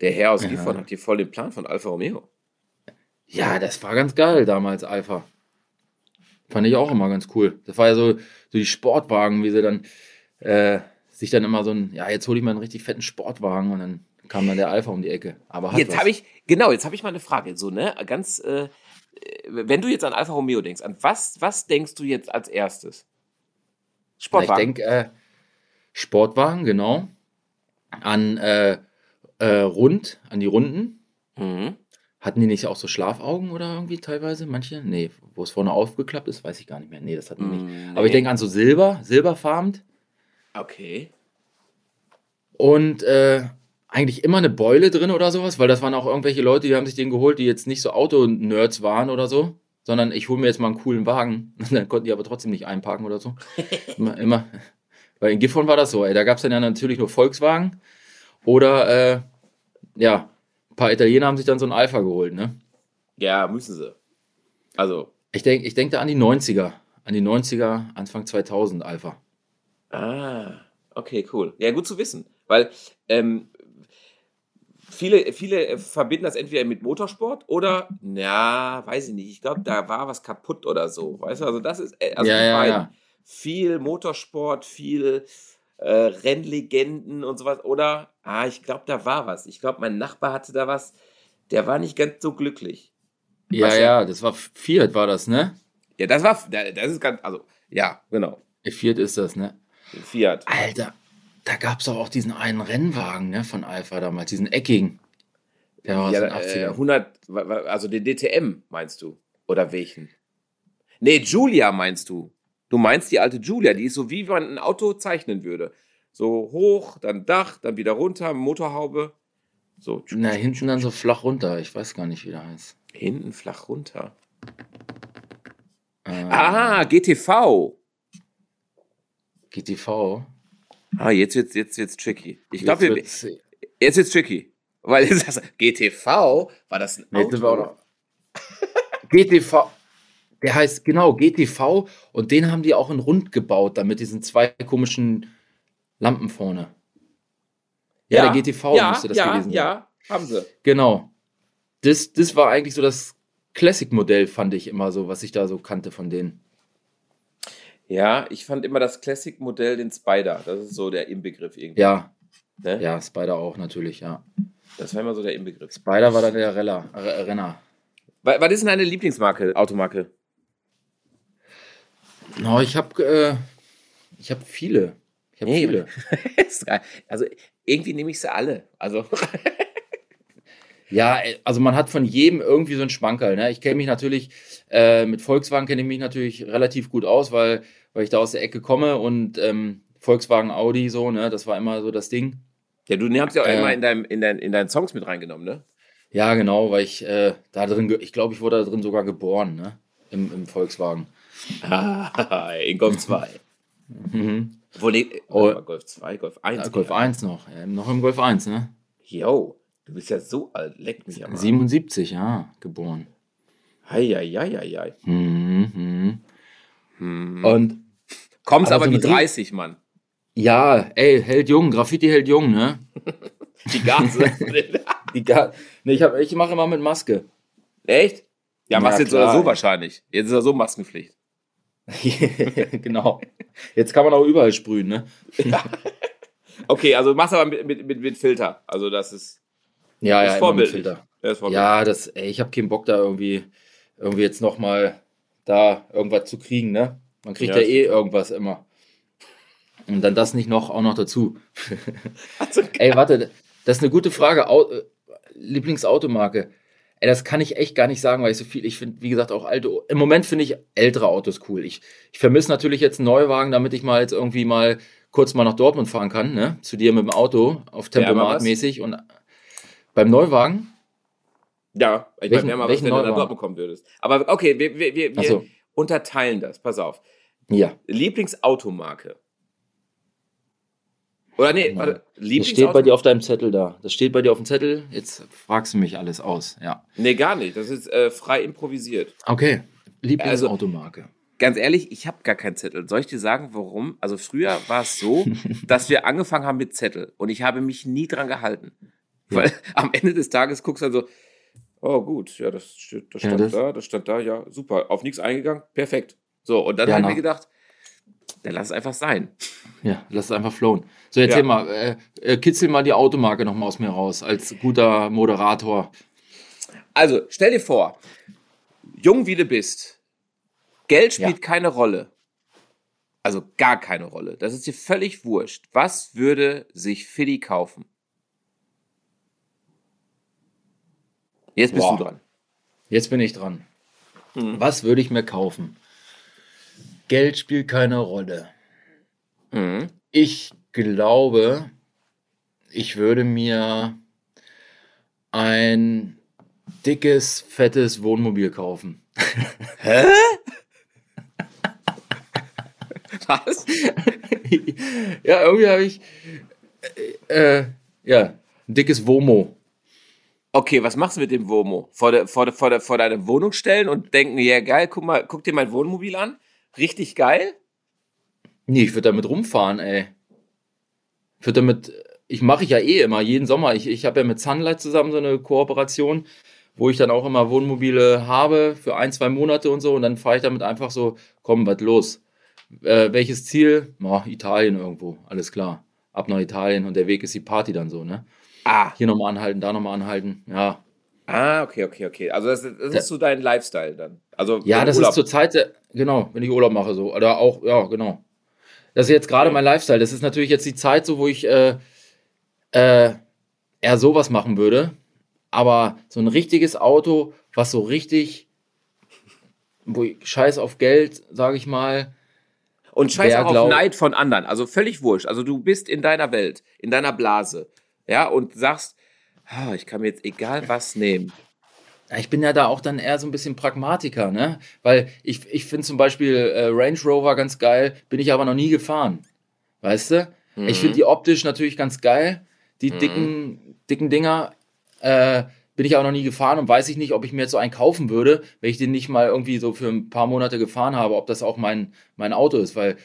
Der Herr aus Ja. Gifhorn hat hier voll den Plan von Alfa Romeo. Ja, das war ganz geil damals, Alpha. Fand ich auch immer ganz cool. Das war ja so, so die Sportwagen, wie sie dann äh, sich dann immer so ein, ja, jetzt hole ich mal einen richtig fetten Sportwagen und dann kam dann der Alpha um die Ecke. Aber hat Jetzt habe ich, genau, jetzt habe ich mal eine Frage. So, ne, ganz, äh, wenn du jetzt an Alfa Romeo denkst, an was, was denkst du jetzt als erstes? Sportwagen. Ich denke, äh, Sportwagen, genau. An äh, äh, Rund, an die Runden. Mhm. Hatten die nicht auch so Schlafaugen oder irgendwie teilweise? Manche? Nee, wo es vorne aufgeklappt ist, weiß ich gar nicht mehr. Nee, das hatten die nicht. Mm, Aber ich denke an so Silber, silberfarben. Okay. Und äh, eigentlich immer eine Beule drin oder sowas, weil das waren auch irgendwelche Leute, die haben sich den geholt, die jetzt nicht so Auto-Nerds waren oder so, sondern ich hole mir jetzt mal einen coolen Wagen. Und dann konnten die aber trotzdem nicht einparken oder so. immer, immer. Weil in Gifhorn war das so, ey. Da gab es dann ja natürlich nur Volkswagen oder, äh, ja, paar Italiener haben sich dann so einen Alpha geholt, ne? Ja, müssen sie. Also, Ich denke ich denk da an die 90er. An die 90er, Anfang 2000 Alpha. ah, okay, cool. Ja, gut zu wissen. Weil ähm, viele, viele verbinden das entweder mit Motorsport oder, na, weiß ich nicht. Ich glaube, da war was kaputt oder so. Weißt du, also das ist, äh, also ja, ja, ja. viel Motorsport, viel äh, Rennlegenden und sowas. Oder, ah, ich glaube, da war was. Ich glaube, mein Nachbar hatte da was. Der war nicht ganz so glücklich. Ja, Was ja- das war Fiat, war das, ne? Ja, das war, da- das ist ganz, also, ja, genau. Fiat ist das, ne? Fiat. Alter, da gab es doch auch diesen einen Rennwagen ne, von Alpha damals, diesen eckigen. Der war aus Ja, den äh, 80ern. 100, wa- wa- also den DTM meinst du? Oder welchen? Nee, Julia meinst du. Du meinst die alte Julia, die ist so wie man ein Auto zeichnen würde. So hoch, dann Dach, dann wieder runter, Motorhaube. So, Na, hinten dann so flach runter. Ich weiß gar nicht, wie der heißt. hinten flach runter. Äh, Ah, GTV. GTV. Ah, jetzt wird's, jetzt wird's tricky. Ich Jetzt glaube, wird's- jetzt wird's tricky. Weil jetzt du, GTV, war das ein jetzt Auto? GTV. Der heißt genau GTV und den haben die auch in rund gebaut, da mit diesen zwei komischen Lampen vorne. Ja, der GTV ja, müsste das ja, gewesen sein. Ja, haben sie. Genau. Das, das war eigentlich so das Classic-Modell, fand ich immer so, was ich da so kannte von denen. Ja, ich fand immer das Classic-Modell den Spider. Das ist so der Inbegriff irgendwie. Ja, Ne? ja, Spider auch natürlich, ja. Das war immer so der Inbegriff. Spider war dann der Reller, Renner. Wa- Was ist denn deine Lieblingsmarke, Automarke? No, ich habe äh, ich hab viele. Ich habe viele. Also irgendwie nehme ich sie alle. Also Ja, äh, also man hat von jedem irgendwie so einen Schmankerl. Ne? Ich kenne mich natürlich, äh, mit Volkswagen kenne ich mich natürlich relativ gut aus, weil, weil ich da aus der Ecke komme und ähm, Volkswagen, Audi, so, ne, das war immer so das Ding. ja, du hast ja auch Äh. immer in, deinem, in, dein, in deinen Songs mit reingenommen, ne? Ja, genau, weil ich äh, da drin, ich glaube, ich wurde da drin sogar geboren, ne? Im, im Volkswagen. Ah, in Golf 2. Mhm. Wo nee, Oh. Golf 2, Golf 1. Ja, Golf 1 noch, ja, noch im Golf 1, ne? Yo, du bist ja so alt. Leck mich am Arsch. 77, ja, geboren. Heieieiei. Mhm. mhm. Hm. Und Kommst Aber aber, so wie ein Rie- 30, Mann. ja, ey, hält jung, Graffiti hält jung, ne? Die Gase. Die Ga ne, ich, hab- ich mache immer mit Maske. Echt? Ja, machst Ja, jetzt oder klar. so wahrscheinlich. Jetzt ist ja so Maskenpflicht. genau. Jetzt kann man auch überall sprühen, ne? Okay, also machst aber mit, mit, mit, Filter. Also das ist, Ja, das ist ja, mit vorbildlich. Das ist vorbildlich. Ja, das, ey, ich habe keinen Bock da irgendwie, irgendwie jetzt nochmal da irgendwas zu kriegen, ne? Man kriegt Ja, ja, eh irgendwas immer. Und dann das nicht noch, auch noch dazu. Also, Ey, warte, das ist eine gute Frage. Au äh, Lieblingsautomarke. Ey, das kann ich echt gar nicht sagen, weil ich so viel, ich finde, wie gesagt, auch alte, im Moment finde ich ältere Autos cool. Ich, ich vermisse natürlich jetzt einen Neuwagen, damit ich mal jetzt irgendwie mal kurz mal nach Dortmund fahren kann, ne? Zu dir mit dem Auto, auf Tempomat mäßig. Und beim Neuwagen, ja, ich Welchen- meine, ja mal was, welchen wenn du nach? Dortmund kommen würdest. Aber okay, wir, wir, wir, wir so. unterteilen das. Pass auf. ja. Lieblingsautomarke. Oder nee, Ja. warte. Das steht bei dir auf deinem Zettel da. Das steht bei dir auf dem Zettel. Jetzt fragst du mich alles aus. Ja. Nee, gar nicht. Das ist äh, frei improvisiert. Okay. Lieblingsautomarke. Ganz ehrlich, ich habe gar keinen Zettel. Soll ich dir sagen, warum? Also früher war es so, dass wir angefangen haben mit Zettel und ich habe mich nie dran gehalten. Weil am Ende des Tages guckst du dann so, Oh, gut. Ja, das, steht, das Ja, stand das- da, das stand da, ja, super. Auf nichts eingegangen, perfekt. So, und dann Ja, haben wir na. gedacht, dann lass es einfach sein. Ja, lass es einfach flowen. So, erzähl Ja. mal, äh, äh, kitzel mal die Automarke nochmal aus mir raus, als guter Moderator. Also, stell dir vor, jung wie du bist, Geld spielt Ja. keine Rolle. Also gar keine Rolle. Das ist dir völlig wurscht. Was würde sich Fiddy kaufen? Jetzt bist Boah. du dran. Jetzt bin ich dran. Mhm. Was würde ich mir kaufen? Geld spielt keine Rolle. Mhm. Ich glaube, ich würde mir ein dickes, fettes Wohnmobil kaufen. Was? ja, irgendwie habe ich äh, äh, ja, ein dickes Womo. Okay, was machst du mit dem Womo? Vor, der, vor, der, vor, der, vor deine Wohnung stellen und denken, ja geil, guck mal, guck dir mein Wohnmobil an. Richtig geil. Nee, ich würde damit rumfahren, ey. Ich würde damit, ich mache ich ja eh immer, jeden Sommer. Ich, ich habe ja mit Sunlight zusammen so eine Kooperation, wo ich dann auch immer Wohnmobile habe für ein, zwei Monate und so. Und dann fahre ich damit einfach so, komm, was los? Äh, welches Ziel? Oh, Italien irgendwo, alles klar. Ab nach Italien und der Weg ist die Party dann so, ne? Ah, Hier nochmal anhalten, da nochmal anhalten. Ja, ah, okay, okay, okay. Also das, das Da- ist so dein Lifestyle dann. Also Ja, das Urlaub- ist zur Zeit, äh, genau, wenn ich Urlaub mache, so. Oder auch, ja, genau. Das ist jetzt gerade mein Lifestyle. Das ist natürlich jetzt die Zeit, so, wo ich äh, äh, eher sowas machen würde. Aber so ein richtiges Auto, was so richtig, wo ich scheiß auf Geld, sage ich mal. Und scheiß auch auf Neid von anderen. Also völlig wurscht. Also du bist in deiner Welt, in deiner Blase. Ja, und sagst, ah, ich kann mir jetzt egal was nehmen. Ich bin ja da auch dann eher so ein bisschen Pragmatiker, ne? Weil ich, ich finde zum Beispiel äh, Range Rover ganz geil, bin ich aber noch nie gefahren. Weißt du? Ich finde die optisch natürlich ganz geil. Die Mhm. dicken, dicken Dinger äh, bin ich aber noch nie gefahren und weiß ich nicht, ob ich mir jetzt so einen kaufen würde, wenn ich den nicht mal irgendwie so für ein paar Monate gefahren habe, ob das auch mein, mein Auto ist, weil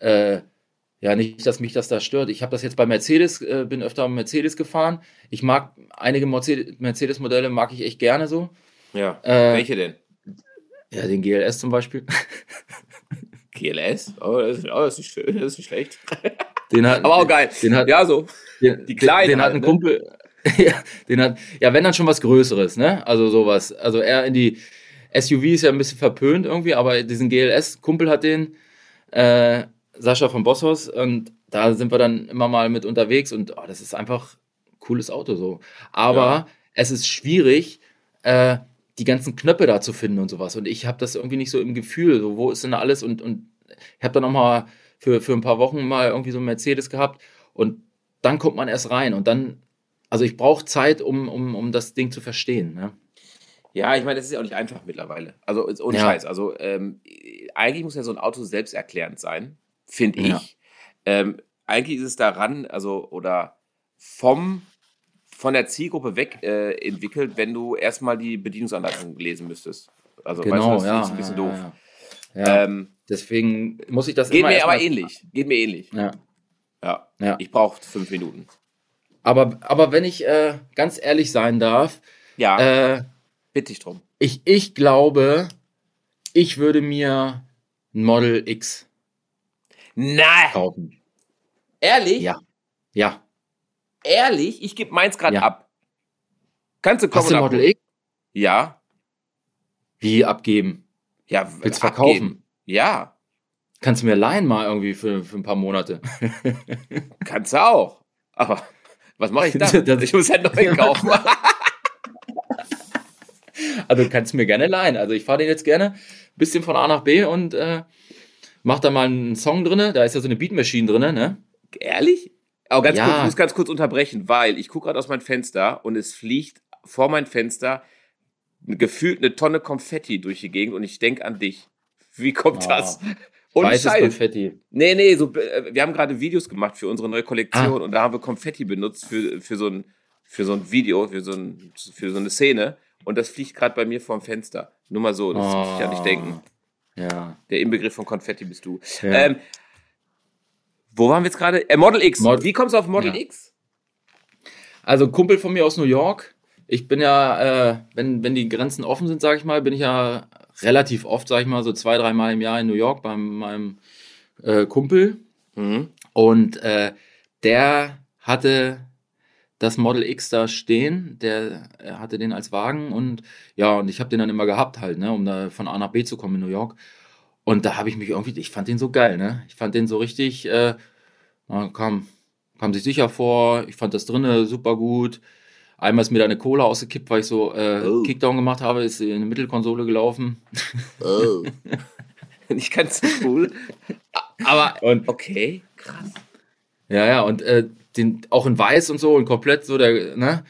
äh, ja nicht, dass mich das da stört. Ich habe das jetzt bei Mercedes, äh, bin öfter Mercedes gefahren. Ich mag einige Mercedes- Mercedes-Modelle mag ich echt gerne so. Ja. Äh, Welche denn? Ja, den GLS zum Beispiel. GLS? Oh, das ist, oh, das ist schön, das ist nicht schlecht. Den hat, Aber auch geil. Den hat, Ja, so. den, die kleinen Den hat halt, ein ne? Kumpel. ja, den hat, ja, wenn dann schon was Größeres, ne? Also sowas. Also er in die SUV ist ja ein bisschen verpönt irgendwie, aber diesen GLS-Kumpel hat den, äh, Sascha von Bosshaus, und da sind wir dann immer mal mit unterwegs und oh, das ist einfach ein cooles Auto so. Aber Ja. es ist schwierig, äh, die ganzen Knöpfe da zu finden und sowas. Und ich habe das irgendwie nicht so im Gefühl, so wo ist denn da alles und, und ich habe dann noch mal für, für ein paar Wochen mal irgendwie so einen Mercedes gehabt und dann kommt man erst rein und dann, also ich brauche Zeit, um, um, um das Ding zu verstehen. Ne? Ja, ich meine, das ist ja auch nicht einfach mittlerweile. Also ohne Ja. Scheiß. Also ähm, eigentlich muss ja so ein Auto selbsterklärend sein, finde ich. Ja. Ähm, eigentlich ist es daran, also oder vom von der Zielgruppe weg äh, entwickelt, wenn du erstmal die Bedienungsanleitung lesen müsstest. Also weißt du, Genau, das ja. ist ein bisschen doof. Ja. Ähm, Deswegen muss ich das geht immer mir aber ähnlich. Geht mir ähnlich. Ja, Ja. ja. Ich brauche fünf Minuten. Aber, aber wenn ich äh, ganz ehrlich sein darf, Ja, äh, bitte ich drum. ich, ich glaube, ich würde mir ein Model X Na, kaufen. ehrlich? Ja. Ja. Ehrlich? Ich gebe meins gerade Ja. ab. Kannst du kommen Hast du Model? X? Ja. Wie abgeben? Ja, Willst abgeben. verkaufen? Ja, Kannst du mir leihen mal irgendwie für, für ein paar Monate? kannst du auch. Aber was mache ich dann? Ich muss ja neu kaufen. Also kannst du mir gerne leihen. Also ich fahre den jetzt gerne ein bisschen von A nach B und äh, mach da mal einen Song drinne. Da ist ja so eine Beatmaschine drinne, ne? Ehrlich? Aber ganz Ja. kurz, ich muss ganz kurz unterbrechen, weil ich gucke gerade aus meinem Fenster und es fliegt vor mein Fenster gefühlt eine Tonne Konfetti durch die Gegend und ich denke an dich. Wie kommt Oh. das? Und Weißes Scheiß. Konfetti. Nee, nee, so, äh, wir haben gerade Videos gemacht für unsere neue Kollektion Ah. und da haben wir Konfetti benutzt für, für, so, ein, für so ein Video, für so, ein, für so eine Szene. Und das fliegt gerade bei mir vorm Fenster. Nur mal so, das muss ich ja nicht denken. Ja. Der Inbegriff von Konfetti bist du. Ja. Ähm, wo waren wir jetzt gerade? Äh, Model X. Mod- Wie kommst du auf Model Ja. X? Also Kumpel von mir aus New York, ich bin ja, äh, wenn, wenn die Grenzen offen sind, sage ich mal, bin ich ja relativ oft, sage ich mal, so zwei, dreimal im Jahr in New York bei meinem äh, Kumpel. Mhm. Und äh, der hatte das Model X da stehen, der hatte den als Wagen und ja, und ich habe den dann immer gehabt halt, ne, um da von A nach B zu kommen in New York. Und da habe ich mich irgendwie, ich fand den so geil, ne? Ich fand den so richtig, äh, kam, kam sich sicher vor, ich fand das drinnen super gut. Einmal ist mir da eine Cola ausgekippt, weil ich so äh, oh. Kickdown gemacht habe, ist in eine Mittelkonsole gelaufen. Oh. Nicht ganz cool. Aber und, okay, krass. Ja, ja, und äh, den auch in weiß und so und komplett so der, ne?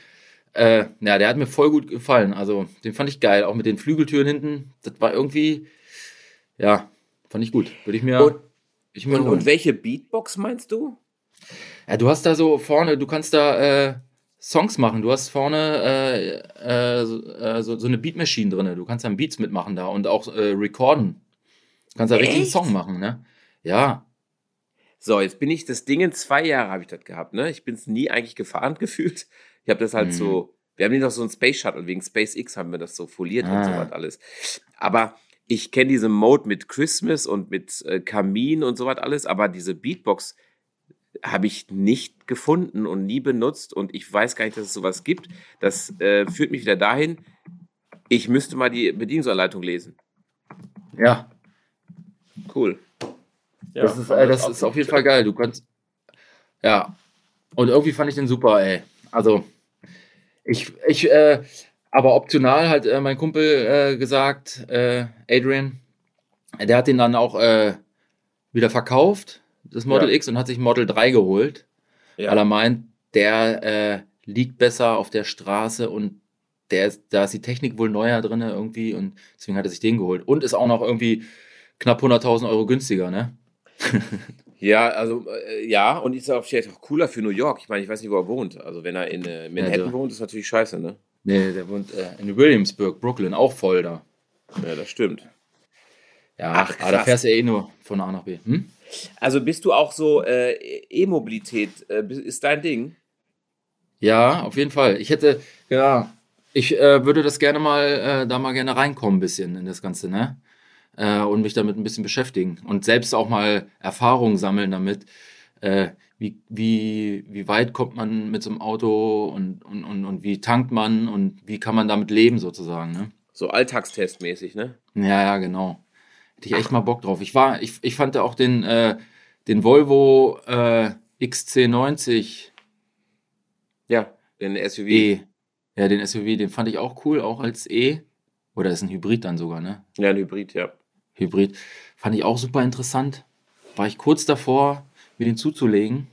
Äh, ja, der hat mir voll gut gefallen. Also, den fand ich geil. Auch mit den Flügeltüren hinten. Das war irgendwie, ja, fand ich gut. Würde ich mir. Und, ich mir und, und, welche Beatbox meinst du? Ja, du hast da so vorne, du kannst da äh, Songs machen. Du hast vorne äh, äh, so, äh, so, so, eine Beatmaschine drin. Du kannst dann Beats mitmachen da und auch äh, recorden. Du kannst da richtig einen Song machen, ne? Ja. So, jetzt bin ich das Ding in zwei Jahre habe ich das gehabt, ne? Ich bin es nie eigentlich gefahren gefühlt. Ich habe das halt mhm. so, wir haben nicht noch so ein Space Shuttle, wegen SpaceX haben wir das so foliert ah. und so ah. was alles. Aber ich kenne diese Mode mit Christmas und mit äh, Kamin und so was alles, aber diese Beatbox habe ich nicht gefunden und nie benutzt und ich weiß gar nicht, dass es sowas gibt. Das äh, führt mich wieder dahin, ich müsste mal die Bedienungsanleitung lesen. Ja. Cool. Ja, das ist, äh, das ist auf jeden Fall geil. Du kannst. Ja. Und irgendwie fand ich den super, ey. Also, ich, ich, äh, aber optional hat äh, mein Kumpel äh, gesagt, äh, Adrian, der hat den dann auch äh, wieder verkauft, das Model ja. X, und hat sich Model 3 geholt. Ja. Weil er meint, der äh, liegt besser auf der Straße und der ist, da ist die Technik wohl neuer drin irgendwie und deswegen hat er sich den geholt. Und ist auch noch irgendwie knapp 100.000 Euro günstiger, ne? Ja, also äh, ja, und ist auch vielleicht auch cooler für New York. Ich meine, ich weiß nicht, wo er wohnt. Also wenn er in äh, Manhattan ja, wohnt, ist natürlich scheiße, ne? Nee, der wohnt äh, in Williamsburg, Brooklyn, auch voll da. Ja, das stimmt. Ja, Ach, aber da fährst du eh nur von A nach B. Hm? Also bist du auch so äh, E-Mobilität, äh, ist dein Ding? Ja, auf jeden Fall. Ich hätte, ja, ich äh, würde das gerne mal, da mal gerne reinkommen, ein bisschen in das Ganze, ne? Äh, und mich damit ein bisschen beschäftigen und selbst auch mal Erfahrungen sammeln damit. Äh, wie, wie, wie weit kommt man mit so einem Auto und, und, und, und wie tankt man und wie kann man damit leben sozusagen. Ne? So alltagstestmäßig, ne? Ja, ja, genau. Hätte ich echt mal Bock drauf. Ich war, ich, ich fand auch den, äh, den Volvo äh, XC90. Ja, den SUV. E. Ja, den SUV, den fand ich auch cool, auch als E. Oder ist ein Hybrid dann sogar, ne? Ja, ein Hybrid, ja. Hybrid. Fand ich auch super interessant. War ich kurz davor, mir den zuzulegen,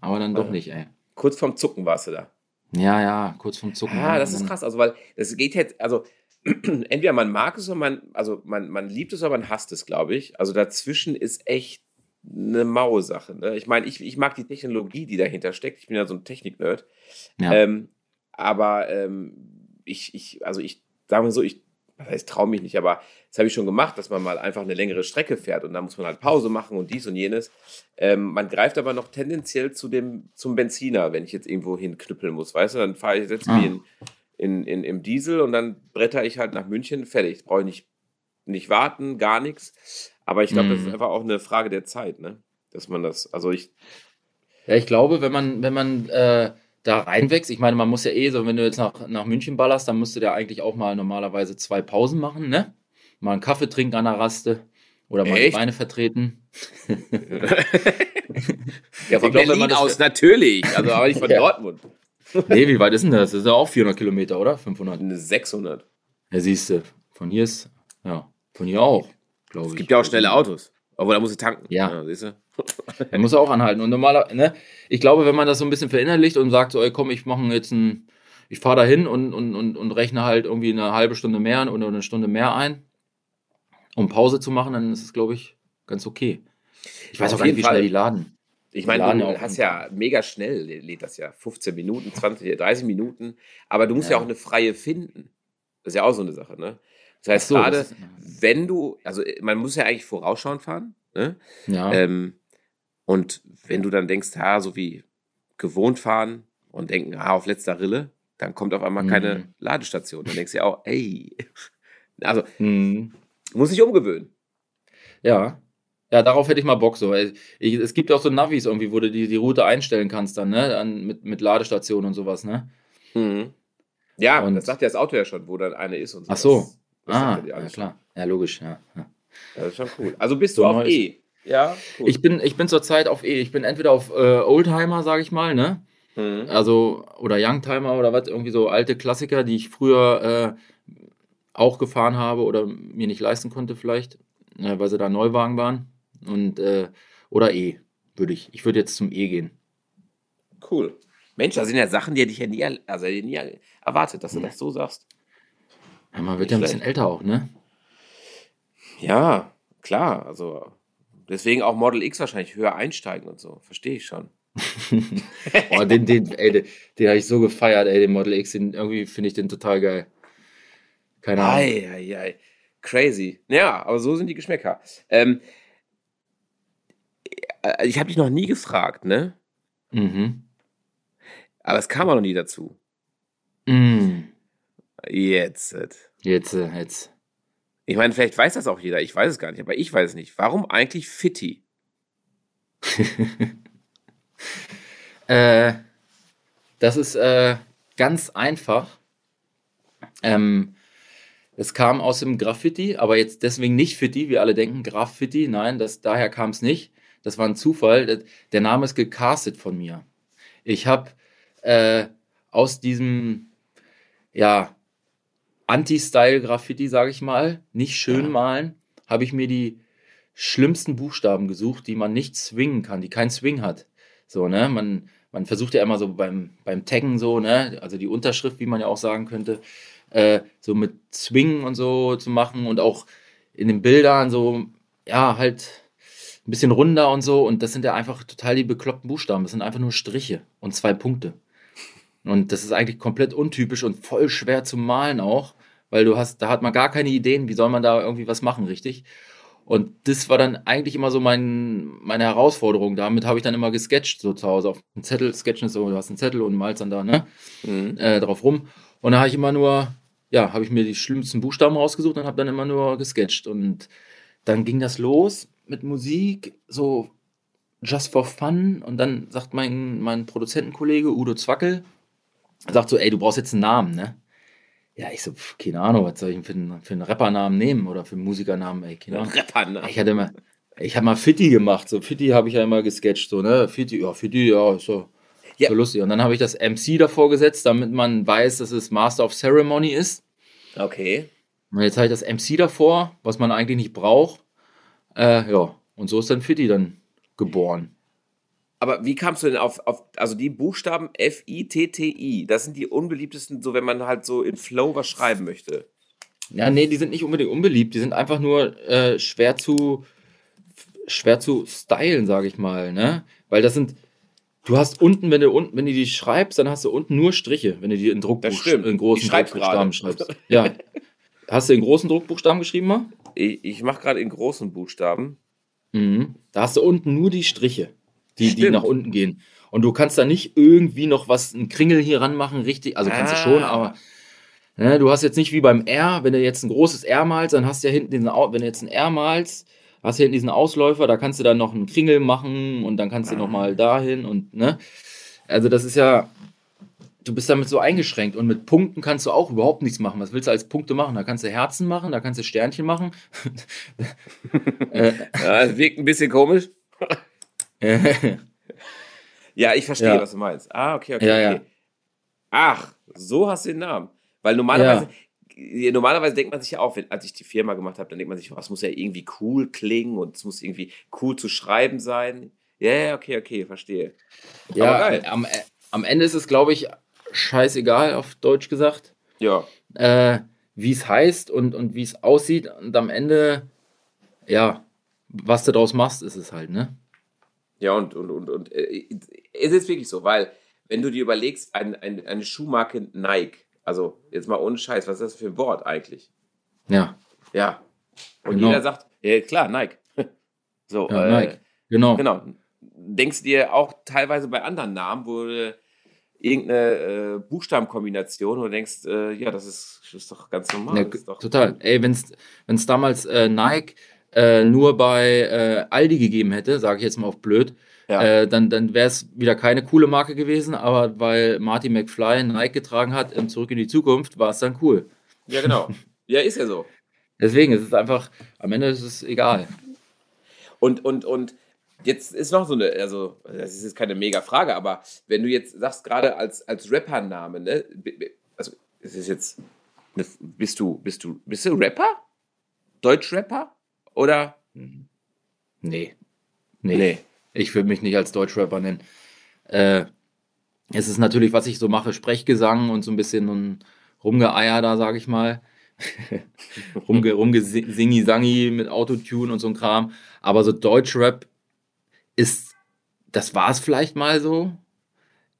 aber dann doch nicht, ey. Kurz vorm Zucken warst du da. Ja, ja, kurz vorm Zucken. Ah, das ist krass. Also, weil es geht jetzt, also entweder man mag es oder man, also man, man liebt es oder man hasst es, glaube ich. Also dazwischen ist echt eine maue Sache. Ne? Ich meine, ich, ich mag die Technologie, die dahinter steckt. Ich bin ja so ein Technik-Nerd. Ja. Ähm, aber ähm, ich, ich, also ich sage mal so, ich was heißt, traue mich nicht, aber das habe ich schon gemacht, dass man mal einfach eine längere Strecke fährt und dann muss man halt Pause machen und dies und jenes. Ähm, man greift aber noch tendenziell zu dem, zum Benziner, wenn ich jetzt irgendwo hinknüppeln muss, weißt du, dann fahre ich, setze ah. mich in, in, in, im Diesel und dann bretter ich halt nach München, fertig. Brauche ich nicht, nicht warten, gar nichts. Aber ich glaube, mhm. das ist mhm. einfach auch eine Frage der Zeit, ne? Dass man das, also ich. Ja, ich glaube, wenn man, wenn man äh da reinwächst. Ich meine, man muss ja eh so, wenn du jetzt nach, nach München ballerst, dann musst du ja eigentlich auch mal normalerweise zwei Pausen machen, ne? Mal einen Kaffee trinken an der Raste oder mal Echt? die Beine vertreten. ja, von glaub, Berlin aus natürlich, also aber nicht von ja. Dortmund. nee, wie weit ist denn das? Das ist ja auch 400 Kilometer, oder? 500? 600. Ja, siehst du, von hier ist, ja, von hier auch, glaube ich. Es gibt ja auch schnelle Autos. Obwohl, da muss ich tanken. Ja. ja siehst du? er muss auch anhalten. Und normaler, ne, ich glaube, wenn man das so ein bisschen verinnerlicht und sagt so, ey, komm, ich mache jetzt ein, ich fahre da hin und, und, und, und rechne halt irgendwie eine halbe Stunde mehr oder eine Stunde mehr ein, um Pause zu machen, dann ist es, glaube ich, ganz okay. Ich weiß Auf auch gar nicht, wie Fall. schnell die laden. Ich meine, du hast ja mega schnell, lädt das ja 15 Minuten, 20, 30 Minuten, aber du musst ja, ja auch eine freie finden. Das ist ja auch so eine Sache, ne? Das heißt, so, gerade wenn du, also man muss ja eigentlich vorausschauend fahren, ne? Ja. Ähm, und wenn du dann denkst, ja, so wie gewohnt fahren und denken, ah, auf letzter Rille, dann kommt auf einmal keine Mhm. Ladestation. Dann denkst du ja auch, ey. Also, Mhm. muss ich umgewöhnen. Ja. Ja, darauf hätte ich mal Bock so. weil Ich, es gibt auch so Navis irgendwie, wo du die, die Route einstellen kannst dann, ne? An, mit, mit Ladestationen und sowas, ne? Ja, Und- das sagt ja das Auto ja schon, wo dann eine ist und so. Ach so. Das, das Ah, ja klar. Ja, logisch, ja. ja. Das ist schon cool. Also bist So du auf E. Ja, cool. Ich bin, ich bin zurzeit auf E. Ich bin entweder auf äh, Oldtimer, sage ich mal, ne? Mhm. Also, oder Youngtimer oder was, irgendwie so alte Klassiker, die ich früher äh, auch gefahren habe oder mir nicht leisten konnte, vielleicht, äh, weil sie da Neuwagen waren. Und, äh, oder E, würde ich. Ich würde jetzt zum E gehen. Cool. Mensch, das sind ja Sachen, die hätte ich ja nie, also nie erwartet, dass du das so sagst. Ja, man wird ja ein bisschen älter auch, ne? Ja, klar. Also deswegen auch Model X wahrscheinlich höher einsteigen und so. Verstehe ich schon. Oh, den, den, ey, den, den habe ich so gefeiert, ey, den Model X. Den, irgendwie finde ich den total geil. Keine Ahnung. Ei, ei, ei. Crazy. Ja, aber so sind die Geschmäcker. Ähm, äh, ich habe dich noch nie gefragt, ne? Mhm. Aber es kam auch noch nie dazu. Mm. Jetzt. Jetzt, äh, jetzt. Ich meine, vielleicht weiß das auch jeder. Ich weiß es gar nicht, aber ich weiß es nicht. Warum eigentlich Fitti? Äh, das ist äh, ganz einfach. Ähm, es kam aus dem Graffiti, aber jetzt deswegen nicht Fitti, wie alle denken, Graffiti. Nein, das, daher kam es nicht. Das war ein Zufall. Der Name ist gecastet von mir. Ich habe äh, aus diesem, ja, Anti-Style-Graffiti, sage ich mal, nicht schön Ja. malen, habe ich mir die schlimmsten Buchstaben gesucht, die man nicht swingen kann, die keinen Swing hat. So, ne? Man, man versucht ja immer so beim, beim Taggen so, ne? Also die Unterschrift, wie man ja auch sagen könnte, äh, so mit Swing und so zu machen und auch in den Bildern so, ja, halt ein bisschen runder und so. Und das sind ja einfach total die bekloppten Buchstaben. Das sind einfach nur Striche und zwei Punkte. Und das ist eigentlich komplett untypisch und voll schwer zu malen auch, weil du hast, da hat man gar keine Ideen, wie soll man da irgendwie was machen, richtig? Und das war dann eigentlich immer so mein, meine Herausforderung. Damit habe ich dann immer gesketcht, so zu Hause auf dem Zettel. Sketchen ist so, du hast einen Zettel und malst dann da, ne? Mhm. Äh, drauf rum. Und da habe ich immer nur, ja, habe ich mir die schlimmsten Buchstaben rausgesucht und habe dann immer nur gesketcht. Und dann ging das los mit Musik, so just for fun. Und dann sagt mein, mein Produzentenkollege Udo Zwackel, sagt so, ey, du brauchst jetzt einen Namen, ne? Ja, ich so, pf, keine Ahnung, was soll ich denn für einen, für einen Rappernamen nehmen oder für einen Musikernamen, ey, keine Ahnung. Rapper, ne? Ich hatte immer, ich habe mal Fitti gemacht, so Fitti habe ich ja immer gesketcht, so, ne? Fitti, ja, Fitti, ja, ist so, Ja. so lustig. Und dann habe ich das MC davor gesetzt, damit man weiß, dass es Master of Ceremony ist. Okay. Und jetzt habe ich das MC davor, was man eigentlich nicht braucht. Äh, ja, und so ist dann Fitti dann geboren. Aber wie kamst du denn auf, auf also die Buchstaben F-I-T-T-I, das sind die unbeliebtesten, so wenn man halt so in Flow was schreiben möchte. Ja, nee, die sind nicht unbedingt unbeliebt, die sind einfach nur äh, schwer zu schwer zu stylen, sage ich mal, ne? Weil das sind du hast unten, wenn du unten, wenn du die schreibst, dann hast du unten nur Striche, wenn du die in Druckbuch in großen Druckbuchstaben schreibst. Ja. Hast du in großen Druckbuchstaben geschrieben mal? Ich, ich mache gerade in großen Buchstaben. Mhm. Da hast du unten nur die Striche, die, die nach unten gehen. Und du kannst da nicht irgendwie noch was, einen Kringel hier ranmachen, richtig, also kannst du schon, Ah. aber ne, du hast jetzt nicht wie beim R, wenn du jetzt ein großes R malst, dann hast du ja hinten diesen, wenn du jetzt ein R malst, hast du hinten diesen Ausläufer, da kannst du dann noch einen Kringel machen und dann kannst du Ah. noch mal dahin und, ne, also das ist ja, du bist damit so eingeschränkt und mit Punkten kannst du auch überhaupt nichts machen. Was willst du als Punkte machen? Da kannst du Herzen machen, da kannst du Sternchen machen. äh, Ja, das wirkt ein bisschen komisch. Ja, ich verstehe, Ja. was du meinst. Ah, okay, okay, Ja, okay. Ach, so hast du den Namen. Weil normalerweise, normalerweise denkt man sich ja auch, wenn, als ich die Firma gemacht habe, dann denkt man sich, was muss ja irgendwie cool klingen und es muss irgendwie cool zu schreiben sein. Ja, ja, okay, okay, verstehe. Ja. Am, am Ende ist es, glaube ich, scheißegal, auf Deutsch gesagt, Ja, äh, wie es heißt und, und wie es aussieht. Und am Ende, ja, was du daraus machst, ist es halt, ne? Ja, und, und, und, und äh, es ist wirklich so, weil, wenn du dir überlegst, ein, ein, eine Schuhmarke Nike, also jetzt mal ohne Scheiß, was ist das für ein Wort eigentlich? Ja, Ja. Und Genau. jeder sagt, ja, klar, Nike. So, ja äh, Nike. Genau. Genau. Denkst du dir auch teilweise bei anderen Namen, wo du irgendeine äh, Buchstabenkombination und denkst, äh, ja, das ist, das ist doch ganz normal. Ja, doch total. Ey, wenn es damals äh, Nike äh, nur bei äh, Aldi gegeben hätte, sage ich jetzt mal auf blöd, ja. äh, dann, dann wäre es wieder keine coole Marke gewesen, aber weil Marty McFly Nike getragen hat im Zurück in die Zukunft, war es dann cool. Ja, genau. ja, ist ja so. Deswegen ist es einfach, am Ende ist es egal. Und, und, und jetzt ist noch so eine, also, das ist jetzt keine mega Frage, aber wenn du jetzt sagst, gerade als, als Rappername, ne, also, es ist jetzt, bist du, bist du, bist du Rapper? Deutschrapper? Oder? Nee. Nee. nee. Ich würde mich nicht als Deutschrapper nennen. Äh, es ist natürlich, was ich so mache, Sprechgesang und so ein bisschen ein Rumgeeier da, sage ich mal. Rumge, Rumgesingi-Sangi mit Autotune und so ein Kram. Aber so Deutschrap ist, das war es vielleicht mal so.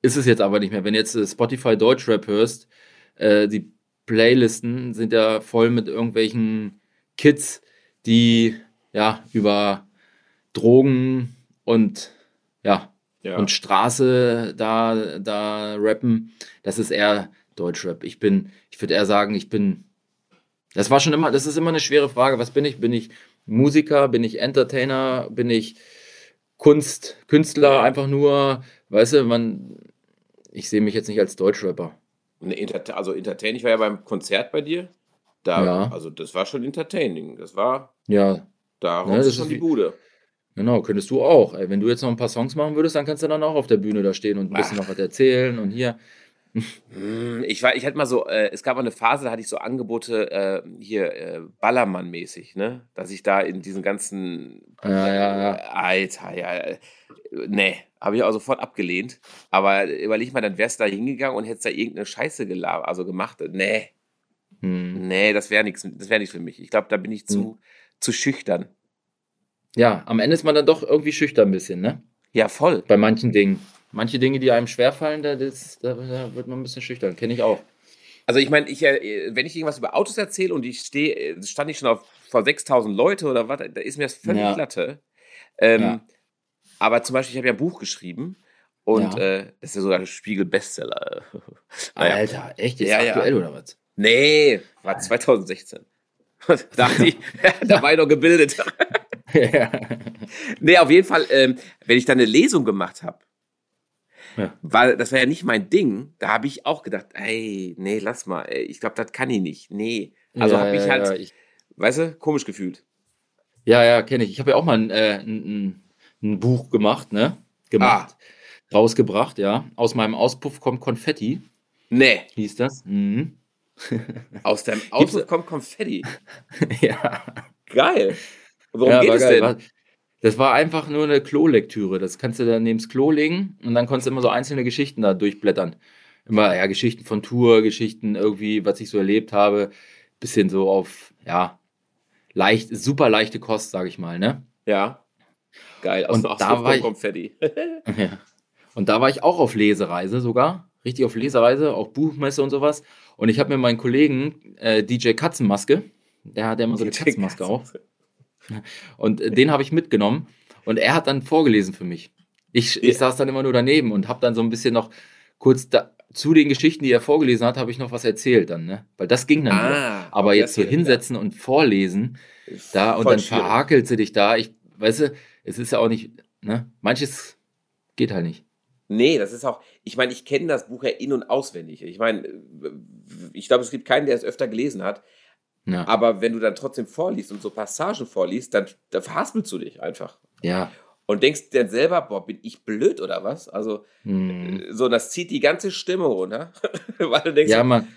Ist es jetzt aber nicht mehr. Wenn jetzt äh, Spotify Deutschrap hörst, äh, die Playlisten sind ja voll mit irgendwelchen Kids, die ja über Drogen und ja, ja. und Straße da, da rappen. Das ist eher Deutschrap. Ich bin, ich würde eher sagen, ich bin. Das war schon immer, das ist immer eine schwere Frage. Was bin ich? Bin ich Musiker? Bin ich Entertainer? Bin ich Kunst, Künstler? Einfach nur, weißt du, man, ich sehe mich jetzt nicht als Deutschrapper. Also Entertain, ich war ja beim Konzert bei dir. Da, ja. Also das war schon entertaining. Das war. Ja. Da ja, das schon die Bude. Genau, könntest du auch. Ey, wenn du jetzt noch ein paar Songs machen würdest, dann kannst du dann auch auf der Bühne da stehen und ein bisschen Ach. noch was erzählen und hier. Hm, ich war, ich hatte mal so, äh, es gab mal eine Phase, da hatte ich so Angebote äh, hier äh, Ballermann-mäßig, ne, dass ich da in diesen ganzen, ja, ja, ja. Alter, ja, äh, nee, habe ich auch sofort abgelehnt. Aber überleg mal, dann wärst du da hingegangen und hättest da irgendeine Scheiße gelabert, also gemacht. Nee, hm. nee, das wäre nichts, das wäre nichts für mich. Ich glaube, da bin ich zu, hm. zu schüchtern. Ja, am Ende ist man dann doch irgendwie schüchtern ein bisschen, ne? Ja, voll. Bei manchen Dingen. Manche Dinge, die einem schwerfallen, da, das, da, da wird man ein bisschen schüchtern. Kenne ich auch. Also ich meine, ich, äh, wenn ich irgendwas über Autos erzähle und ich stehe, äh, stand ich schon auf, vor 6000 Leute oder was, da ist mir das völlig ja. Latte. Ähm, ja. Aber zum Beispiel, ich habe ja ein Buch geschrieben und ja. äh, das ist ja sogar ein Spiegel-Bestseller. naja. Alter, echt? Ist ja, aktuell oder was? Nee, war 2016. Dachte ich, da war ich noch gebildet. ja. Nee, auf jeden Fall, ähm, wenn ich dann eine Lesung gemacht habe, ja. Weil das war ja nicht mein Ding. Da habe ich auch gedacht, ey, nee, lass mal, ey, ich glaube, das kann ich nicht. Nee. Also ja, habe ich halt, ja, ich, weißt du, komisch gefühlt. Ja, ja, kenne ich. Ich habe ja auch mal ein, äh, ein, ein, Buch gemacht, ne? Gemacht. Ah. Rausgebracht, ja. Aus meinem Auspuff kommt Konfetti. Nee. Hieß das. Mhm. Aus deinem Auspuff kommt Konfetti. ja. Geil. Worum ja, geht es geil. denn? Das war einfach nur eine Klolektüre. Das kannst du dann neben das Klo legen und dann konntest du immer so einzelne Geschichten da durchblättern. Immer, ja, Geschichten von Tour, Geschichten irgendwie, was ich so erlebt habe. Bisschen so auf, ja, leicht, super leichte Kost, sag ich mal, ne? Ja. Geil, aus, und aus da war ich, Konfetti. ja. Und da war ich auch auf Lesereise sogar. Richtig auf Lesereise, auch Buchmesse und sowas. Und ich habe mir meinen Kollegen, äh, DJ Katzenmaske, der hat ja immer so eine Katzenmaske auch. Und den habe ich mitgenommen und er hat dann vorgelesen für mich. Ich, ich saß dann immer nur daneben und habe dann so ein bisschen noch kurz da, zu den Geschichten, die er vorgelesen hat, habe ich noch was erzählt dann, ne? Weil das ging dann. Ah, Aber jetzt so hinsetzen ja. und vorlesen, da und dann schwierig. verhakelt sie dich da. Ich, weißt du, es ist ja auch nicht, ne? Manches geht halt nicht. Nee, das ist auch, ich meine, ich kenne das Buch ja in- und auswendig. Ich meine, ich glaube, es gibt keinen, der es öfter gelesen hat. Ja. Aber wenn du dann trotzdem vorliest und so Passagen vorliest, dann, dann verhaspelst du dich einfach. Ja. Und denkst dir selber, boah, bin ich blöd oder was? Also, hm. so, das zieht die ganze Stimme runter. Weil du denkst, ja, man,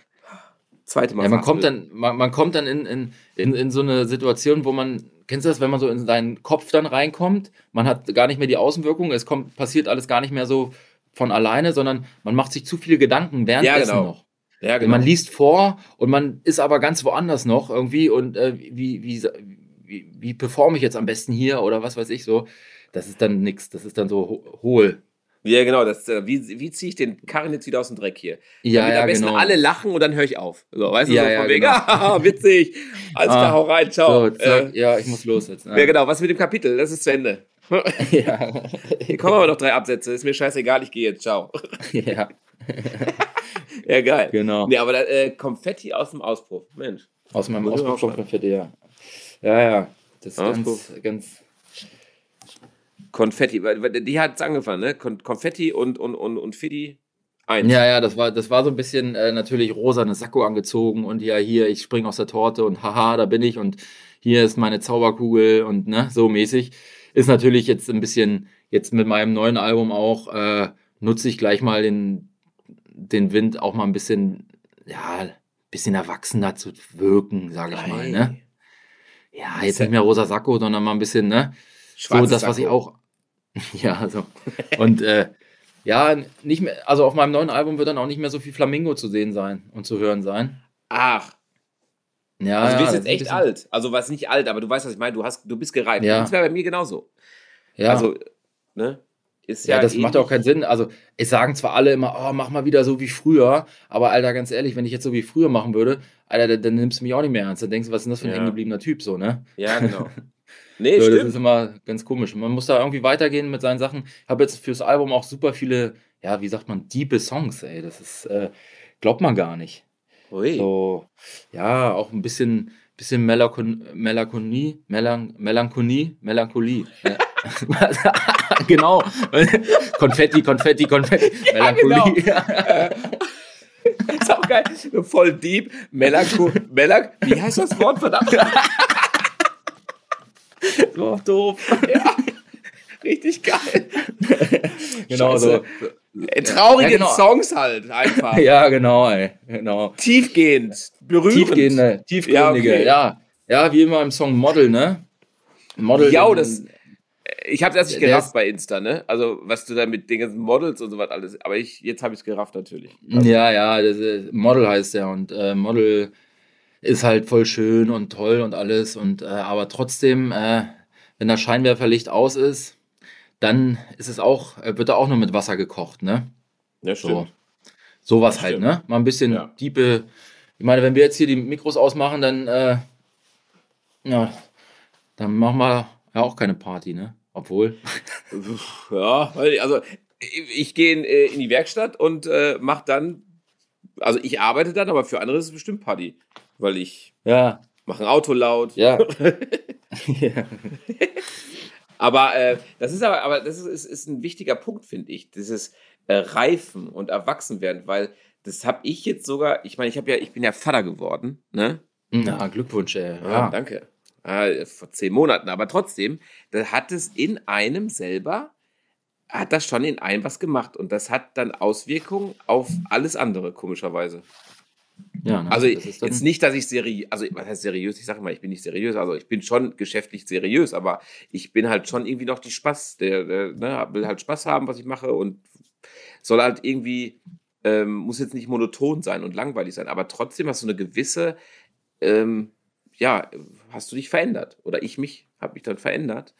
zweite Mal. Ja, man kommt dann, man, man kommt dann in, in, in, in so eine Situation, wo man, kennst du das, wenn man so in deinen Kopf dann reinkommt, man hat gar nicht mehr die Außenwirkung, es kommt, passiert alles gar nicht mehr so von alleine, sondern man macht sich zu viele Gedanken währenddessen ja, genau. noch. Ja, genau. Man liest vor und man ist aber ganz woanders noch irgendwie und äh, wie, wie, wie, wie performe ich jetzt am besten hier oder was weiß ich so. Das ist dann nichts, das ist dann so hohl. Ja, genau. Das, äh, wie wie ziehe ich den Karren jetzt wieder aus dem Dreck hier? Ja, Damit ja, am besten genau. alle lachen und dann höre ich auf. So, weißt du, ja, so ja, von wegen, genau. ah, witzig. Alles klar, ah, hau rein, ciao. So, äh, ja, ich muss los jetzt. Ne? Ja, genau. Was mit dem Kapitel? Das ist zu Ende. ja. Hier kommen aber noch drei Absätze. Ist mir scheißegal, ich gehe jetzt. Ciao. Ja. ja, geil. Genau. Nee, aber da, äh, Konfetti aus dem Auspuff. Mensch. Aus meinem Auspuff Konfetti, ja. Ja, ja. Das ist Auspuff. ganz, ganz. Konfetti, die hat es angefangen, ne? Kon Konfetti und, und, und, und Fiddy. Eins. Ja, ja, das war, das war so ein bisschen äh, natürlich rosane Sakko angezogen und ja, hier, ich spring aus der Torte und haha, da bin ich und hier ist meine Zauberkugel und ne, so mäßig. Ist natürlich jetzt ein bisschen, jetzt mit meinem neuen Album auch, äh, nutze ich gleich mal den, den Wind auch mal ein bisschen, ja, ein bisschen erwachsener zu wirken, sage ich mal, ne? Ja, jetzt nicht mehr rosa Sakko, sondern mal ein bisschen, ne? So Schwarzes das, was ich auch. Ja, so. Und äh, ja, nicht mehr, also auf meinem neuen Album wird dann auch nicht mehr so viel Flamingo zu sehen sein und zu hören sein. Ach, Ja, also du ja, bist das jetzt echt bisschen- alt. Also was nicht alt, aber du weißt, was ich meine. Du, hast, du bist gereift. Ja. Das wäre bei mir genauso. Ja, Also, ne? Ist ja, ja, das macht ja auch keinen Sinn. Also, es sagen zwar alle immer, oh, mach mal wieder so wie früher, aber Alter, ganz ehrlich, wenn ich jetzt so wie früher machen würde, Alter, dann, dann nimmst du mich auch nicht mehr ernst. Dann denkst du, was ist denn das für ein Ja. hängengebliebener Typ, so, ne? Ja, genau. Nee, So, das stimmt. ist immer ganz komisch. Man muss da irgendwie weitergehen mit seinen Sachen. Ich habe jetzt fürs Album auch super viele, ja, wie sagt man, diepe Songs, ey. Das ist, äh, glaubt man gar nicht. Ui. So, ja, auch ein bisschen, bisschen Melakon Melancholie, Melan Melancholie, Melancholie. Ja. genau. Konfetti, Konfetti, Konfetti. Melancholie. ist auch geil. Voll deep. Melancho Melanch Wie heißt das Wort? Verdammt. So doof. ja. Richtig geil. Genau so. Äh, Traurige Ja, genau. Songs halt einfach. Ja, genau, ey. Genau. Tiefgehend. Berührend. Tiefgehende, tiefgründige, Ja, okay. ja. Ja, wie immer im Song Model, ne? Model. Ja, den- das- Ich habe das nicht gerafft bei Insta, ne? Also, was du da mit den ganzen Models und so was alles. Aber ich, jetzt habe ich es gerafft natürlich. Ja, ja, das, ist- Model heißt der und äh, Model ist halt voll schön und toll und alles und äh, aber trotzdem, äh, wenn das Scheinwerferlicht aus ist, dann ist es auch, äh, wird da auch nur mit Wasser gekocht, ne? Ja, So. Sowas halt, stimmt. ne? Mal ein bisschen Ja. diepe. Ich meine, wenn wir jetzt hier die Mikros ausmachen, dann, äh, ja, dann machen wir ja auch keine Party, ne? Obwohl. Ja, also ich, ich gehe in, äh, in die Werkstatt und äh, mache dann, also ich arbeite dann, aber für andere ist es bestimmt Party, weil ich Ja, mache ein Auto laut. ja. ja. Aber äh, das ist aber, aber das ist, ist, ist ein wichtiger Punkt, finde ich, dieses äh, Reifen und Erwachsenwerden, weil das habe ich jetzt sogar, ich meine, ich habe ja, ich bin ja Vater geworden, ne? Na, Glückwunsch, ey. Ja, Ja. danke. Ah, vor zehn Monaten, aber trotzdem, da hat es in einem selber, hat das schon in einem was gemacht und das hat dann Auswirkungen auf alles andere, komischerweise. Ja ne? Also ist dann- jetzt nicht, dass ich seriös, also was heißt seriös? Ich sage mal, ich bin nicht seriös, also ich bin schon geschäftlich seriös, aber ich bin halt schon irgendwie noch die Spaß, der, der ne, will halt Spaß haben, was ich mache und soll halt irgendwie, ähm, muss jetzt nicht monoton sein und langweilig sein, aber trotzdem hast du eine gewisse, ähm, ja, hast du dich verändert oder ich mich, habe mich dann verändert.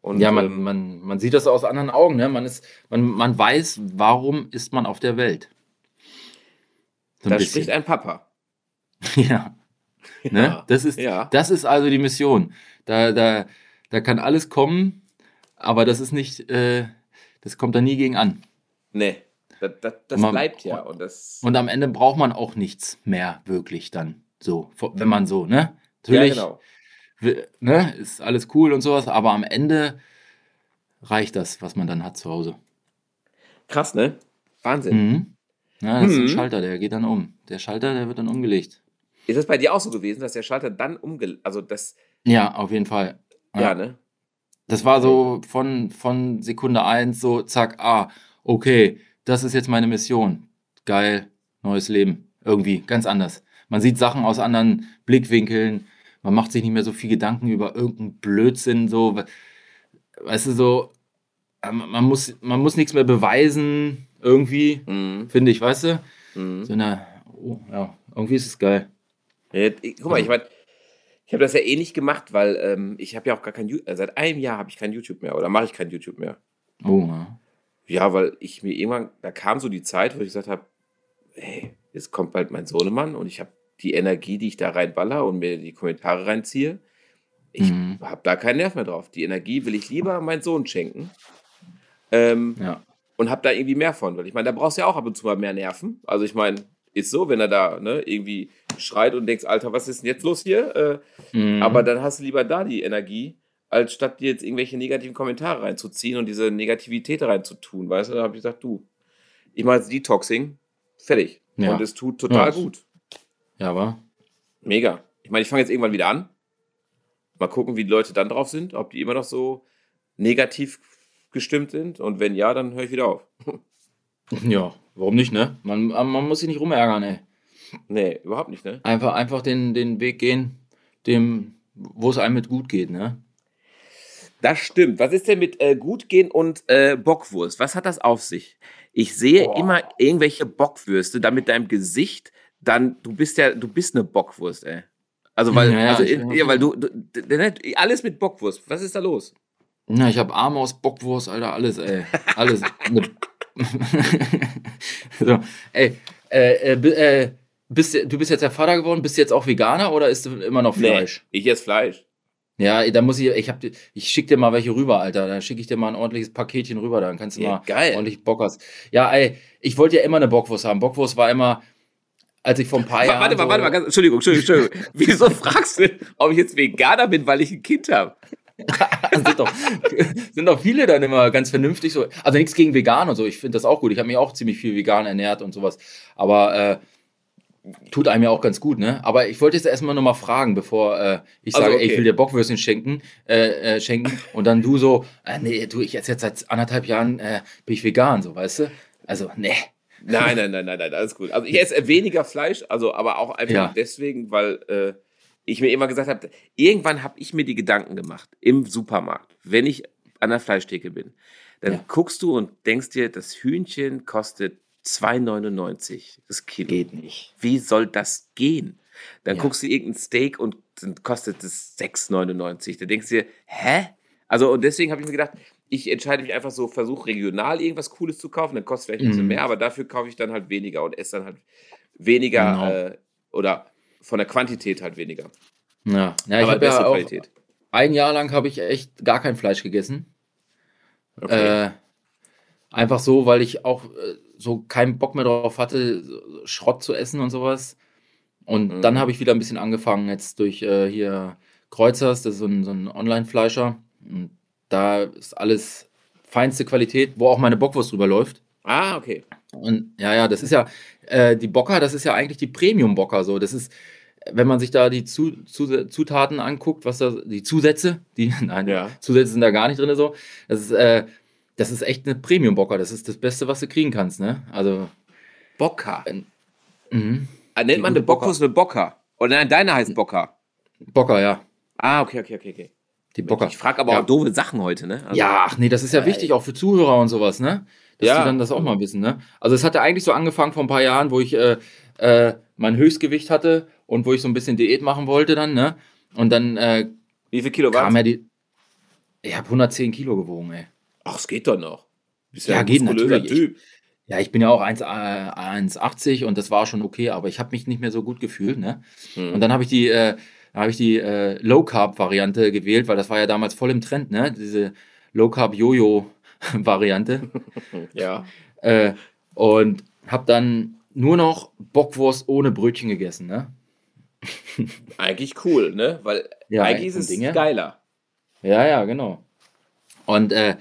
Und, Ja, man, ähm, man, man sieht das aus anderen Augen, ne? Man ist, man, man weiß, warum ist man auf der Welt. So da bisschen. spricht ein Papa. Ja. Ne? Ja. Das, ist, Ja. das ist also die Mission. Da, da, da kann alles kommen, aber das ist nicht, äh, das kommt da nie gegen an. Nee, das, das, das Man- bleibt ja und das. Und am Ende braucht man auch nichts mehr wirklich dann. So, wenn man so, ne? ja, Natürlich, genau. wi- ne, ist alles cool und sowas, aber am Ende reicht das, was man dann hat zu Hause. Krass, ne? Wahnsinn. Mhm. Ja, das ist ein Mhm. Schalter, der geht dann um. Der Schalter, der wird dann umgelegt. Ist das bei dir auch so gewesen, dass der Schalter dann umge... Also das... Ja, auf jeden Fall. Ja, ne? Das war so von, von Sekunde eins so, zack, ah, okay, das ist jetzt meine Mission. Geil, neues Leben. Irgendwie, ganz anders. Man sieht Sachen aus anderen Blickwinkeln. Man macht sich nicht mehr so viel Gedanken über irgendeinen Blödsinn, so. Weißt du, so, äh, man muss, man muss nichts mehr beweisen, irgendwie, Mhm. finde ich, weißt du? Mhm. So eine, oh, ja, irgendwie ist es geil. Ja, ich- guck mal, ich meine, ich habe das ja eh nicht gemacht, weil ähm, ich habe ja auch gar kein YouTube... Äh, seit einem Jahr habe ich kein YouTube mehr oder mache ich kein YouTube mehr. Oh, ja. Ja, weil ich mir irgendwann... Da kam so die Zeit, wo ich gesagt habe, hey, jetzt kommt bald mein Sohnemann und ich habe die Energie, die ich da reinballer und mir die Kommentare reinziehe. Ich Mhm. habe da keinen Nerv mehr drauf. Die Energie will ich lieber meinem Sohn schenken. Ähm, ja. und habe da irgendwie mehr von. Weil ich meine, da brauchst du ja auch ab und zu mal mehr Nerven. Also ich meine, ist so, wenn er da ne, irgendwie schreit und denkst, Alter, was ist denn jetzt los hier? Äh, mhm. Aber dann hast du lieber da die Energie, als statt dir jetzt irgendwelche negativen Kommentare reinzuziehen und diese Negativität reinzutun. Weißt du, da habe ich gesagt, du, ich mache jetzt Detoxing, fertig. Ja. Und es tut total ja. gut. Ja, war. Mega. Ich meine, ich fange jetzt irgendwann wieder an. Mal gucken, wie die Leute dann drauf sind, ob die immer noch so negativ gestimmt sind. Und wenn ja, dann höre ich wieder auf. Ja, warum nicht, ne? Man, man muss sich nicht rumärgern, ey. Nee, überhaupt nicht, ne? Einfach, einfach den, den Weg gehen, dem, wo es einem mit gut geht, ne? Das stimmt. Was ist denn mit äh, Gutgehen und äh, Bockwurst? Was hat das auf sich? Ich sehe Boah. immer irgendwelche Bockwürste, da mit deinem Gesicht, dann, du bist ja, du bist eine Bockwurst, ey. Also, weil, ja, also, ja, weil du, du, ne, alles mit Bockwurst. Was ist da los? Na, ich habe Arme aus Bockwurst, Alter, alles, ey. Alles. so, ey, äh, äh, äh, bist, du bist jetzt der Vater geworden, bist du jetzt auch Veganer oder isst du immer noch Fleisch? Nee, ich esse Fleisch. Ja, da muss ich, ich hab, ich schick dir mal welche rüber, Alter. Dann schicke ich dir mal ein ordentliches Paketchen rüber, dann kannst du ja, mal geil. ordentlich Bock hast. Ja, ey, ich wollte ja immer eine Bockwurst haben. Bockwurst war immer, als ich vor ein paar Jahren. Warte mal, so warte mal, ganz, Entschuldigung, Entschuldigung, Entschuldigung. Wieso fragst du, ob ich jetzt Veganer bin, weil ich ein Kind habe? sind, doch, sind doch viele dann immer ganz vernünftig so. Also nichts gegen vegan und so. Ich finde das auch gut. Ich habe mich auch ziemlich viel vegan ernährt und sowas. Aber äh, tut einem ja auch ganz gut, ne? Aber ich wollte jetzt erstmal nochmal fragen, bevor äh, ich also, sage, okay. ey, ich will dir Bockwürstchen schenken, äh, äh, schenken und dann du so, äh, nee, du, ich esse jetzt seit anderthalb Jahren, äh, bin ich vegan, so, weißt du? Also, nee. Nein, nein, nein, nein, nein, alles gut. Also ich esse weniger Fleisch, also aber auch einfach ja. deswegen, weil äh, ich mir immer gesagt habe, irgendwann habe ich mir die Gedanken gemacht im Supermarkt, wenn ich an der Fleischtheke bin, dann ja. guckst du und denkst dir, das Hühnchen kostet 2,99 das Kilo. Geht nicht. Wie soll das gehen? Dann ja. guckst du irgendein Steak und dann kostet es 6,99. Da denkst du dir, hä? Also, und deswegen habe ich mir gedacht, ich entscheide mich einfach so, versuche regional irgendwas Cooles zu kaufen, dann kostet vielleicht ein bisschen mhm. mehr, aber dafür kaufe ich dann halt weniger und esse dann halt weniger genau. äh, oder von der Quantität halt weniger. Ja, ja ich habe ja auch, Qualität. Ein Jahr lang habe ich echt gar kein Fleisch gegessen. Okay. Äh, einfach so, weil ich auch äh, so keinen Bock mehr drauf hatte, Schrott zu essen und sowas. Und mhm. dann habe ich wieder ein bisschen angefangen, jetzt durch äh, hier Kreuzers, das ist so ein, so ein Online-Fleischer. Und da ist alles feinste Qualität, wo auch meine Bockwurst drüber läuft. Ah, okay. Und ja, ja, das ist ja, äh, die Bocker, das ist ja eigentlich die Premium-Bocker so. Das ist, wenn man sich da die Zu, Zu, Zutaten anguckt, was da, die Zusätze, die, nein, ja. Zusätze sind da gar nicht drin so. Das ist, äh, das ist echt eine Premium-Bocker. Das ist das Beste, was du kriegen kannst, ne? Also. Bocker. Äh, mhm. Ah, nennt man eine Bockwurst eine Bocker? Oder nein, deine heißt Bocker. Bocker, ja. Ah, okay, okay, okay, okay. Die Bocker. Ich frage aber ja. auch doofe Sachen heute, ne? Also, ja, ach nee, das ist ja wichtig, auch für Zuhörer und sowas, ne? Dass ja. die dann das auch mal wissen, ne? Also es hat ja eigentlich so angefangen vor ein paar Jahren, wo ich äh, äh, mein Höchstgewicht hatte und wo ich so ein bisschen Diät machen wollte dann, ne? Und dann äh, Wie viel Kilo war ja die Ich habe 110 Kilo gewogen, ey. Ach, es geht doch noch. Bist ja, ja geht natürlich. Typ. Ich, ja, ich bin ja auch 1,80 äh, und das war schon okay, aber ich habe mich nicht mehr so gut gefühlt, ne? Hm. Und dann habe ich die äh, habe ich die äh, Low Carb Variante gewählt, weil das war ja damals voll im Trend, ne? Diese Low Carb Jojo Variante. ja. Äh, und habe dann nur noch Bockwurst ohne Brötchen gegessen, ne? eigentlich cool, ne? Weil ja, eigentlich ist es Dinge. geiler. Ja, ja, genau. Und äh,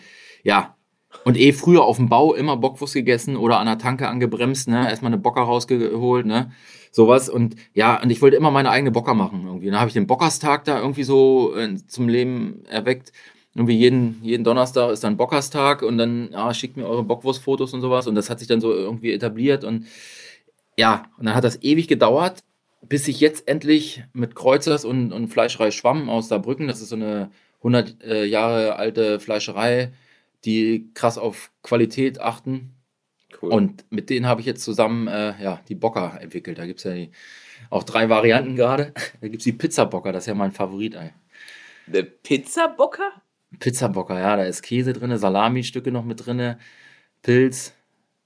ja, und eh früher auf dem Bau immer Bockwurst gegessen oder an der Tanke angebremst, ne? Erstmal eine Bocker rausgeholt, ne? Sowas. Und ja, und ich wollte immer meine eigene Bocker machen irgendwie. Dann habe ich den Bockerstag da irgendwie so äh, zum Leben erweckt. Irgendwie jeden, jeden Donnerstag ist dann Bockerstag und dann ja, schickt mir eure Bockwurstfotos und sowas. Und das hat sich dann so irgendwie etabliert. Und ja, und dann hat das ewig gedauert, bis ich jetzt endlich mit Kreuzers und, und Fleischerei Schwamm aus Saarbrücken, das ist so eine 100 äh, Jahre alte Fleischerei, die krass auf Qualität achten. Cool. Und mit denen habe ich jetzt zusammen äh, ja, die Bocker entwickelt. Da gibt es ja die, auch drei Varianten gerade. Da gibt es die Pizzabocker, das ist ja mein Favorit. Ey. Eine Pizzabocker? Pizzabocker, ja, da ist Käse drin, Salami-Stücke noch mit drin, Pilz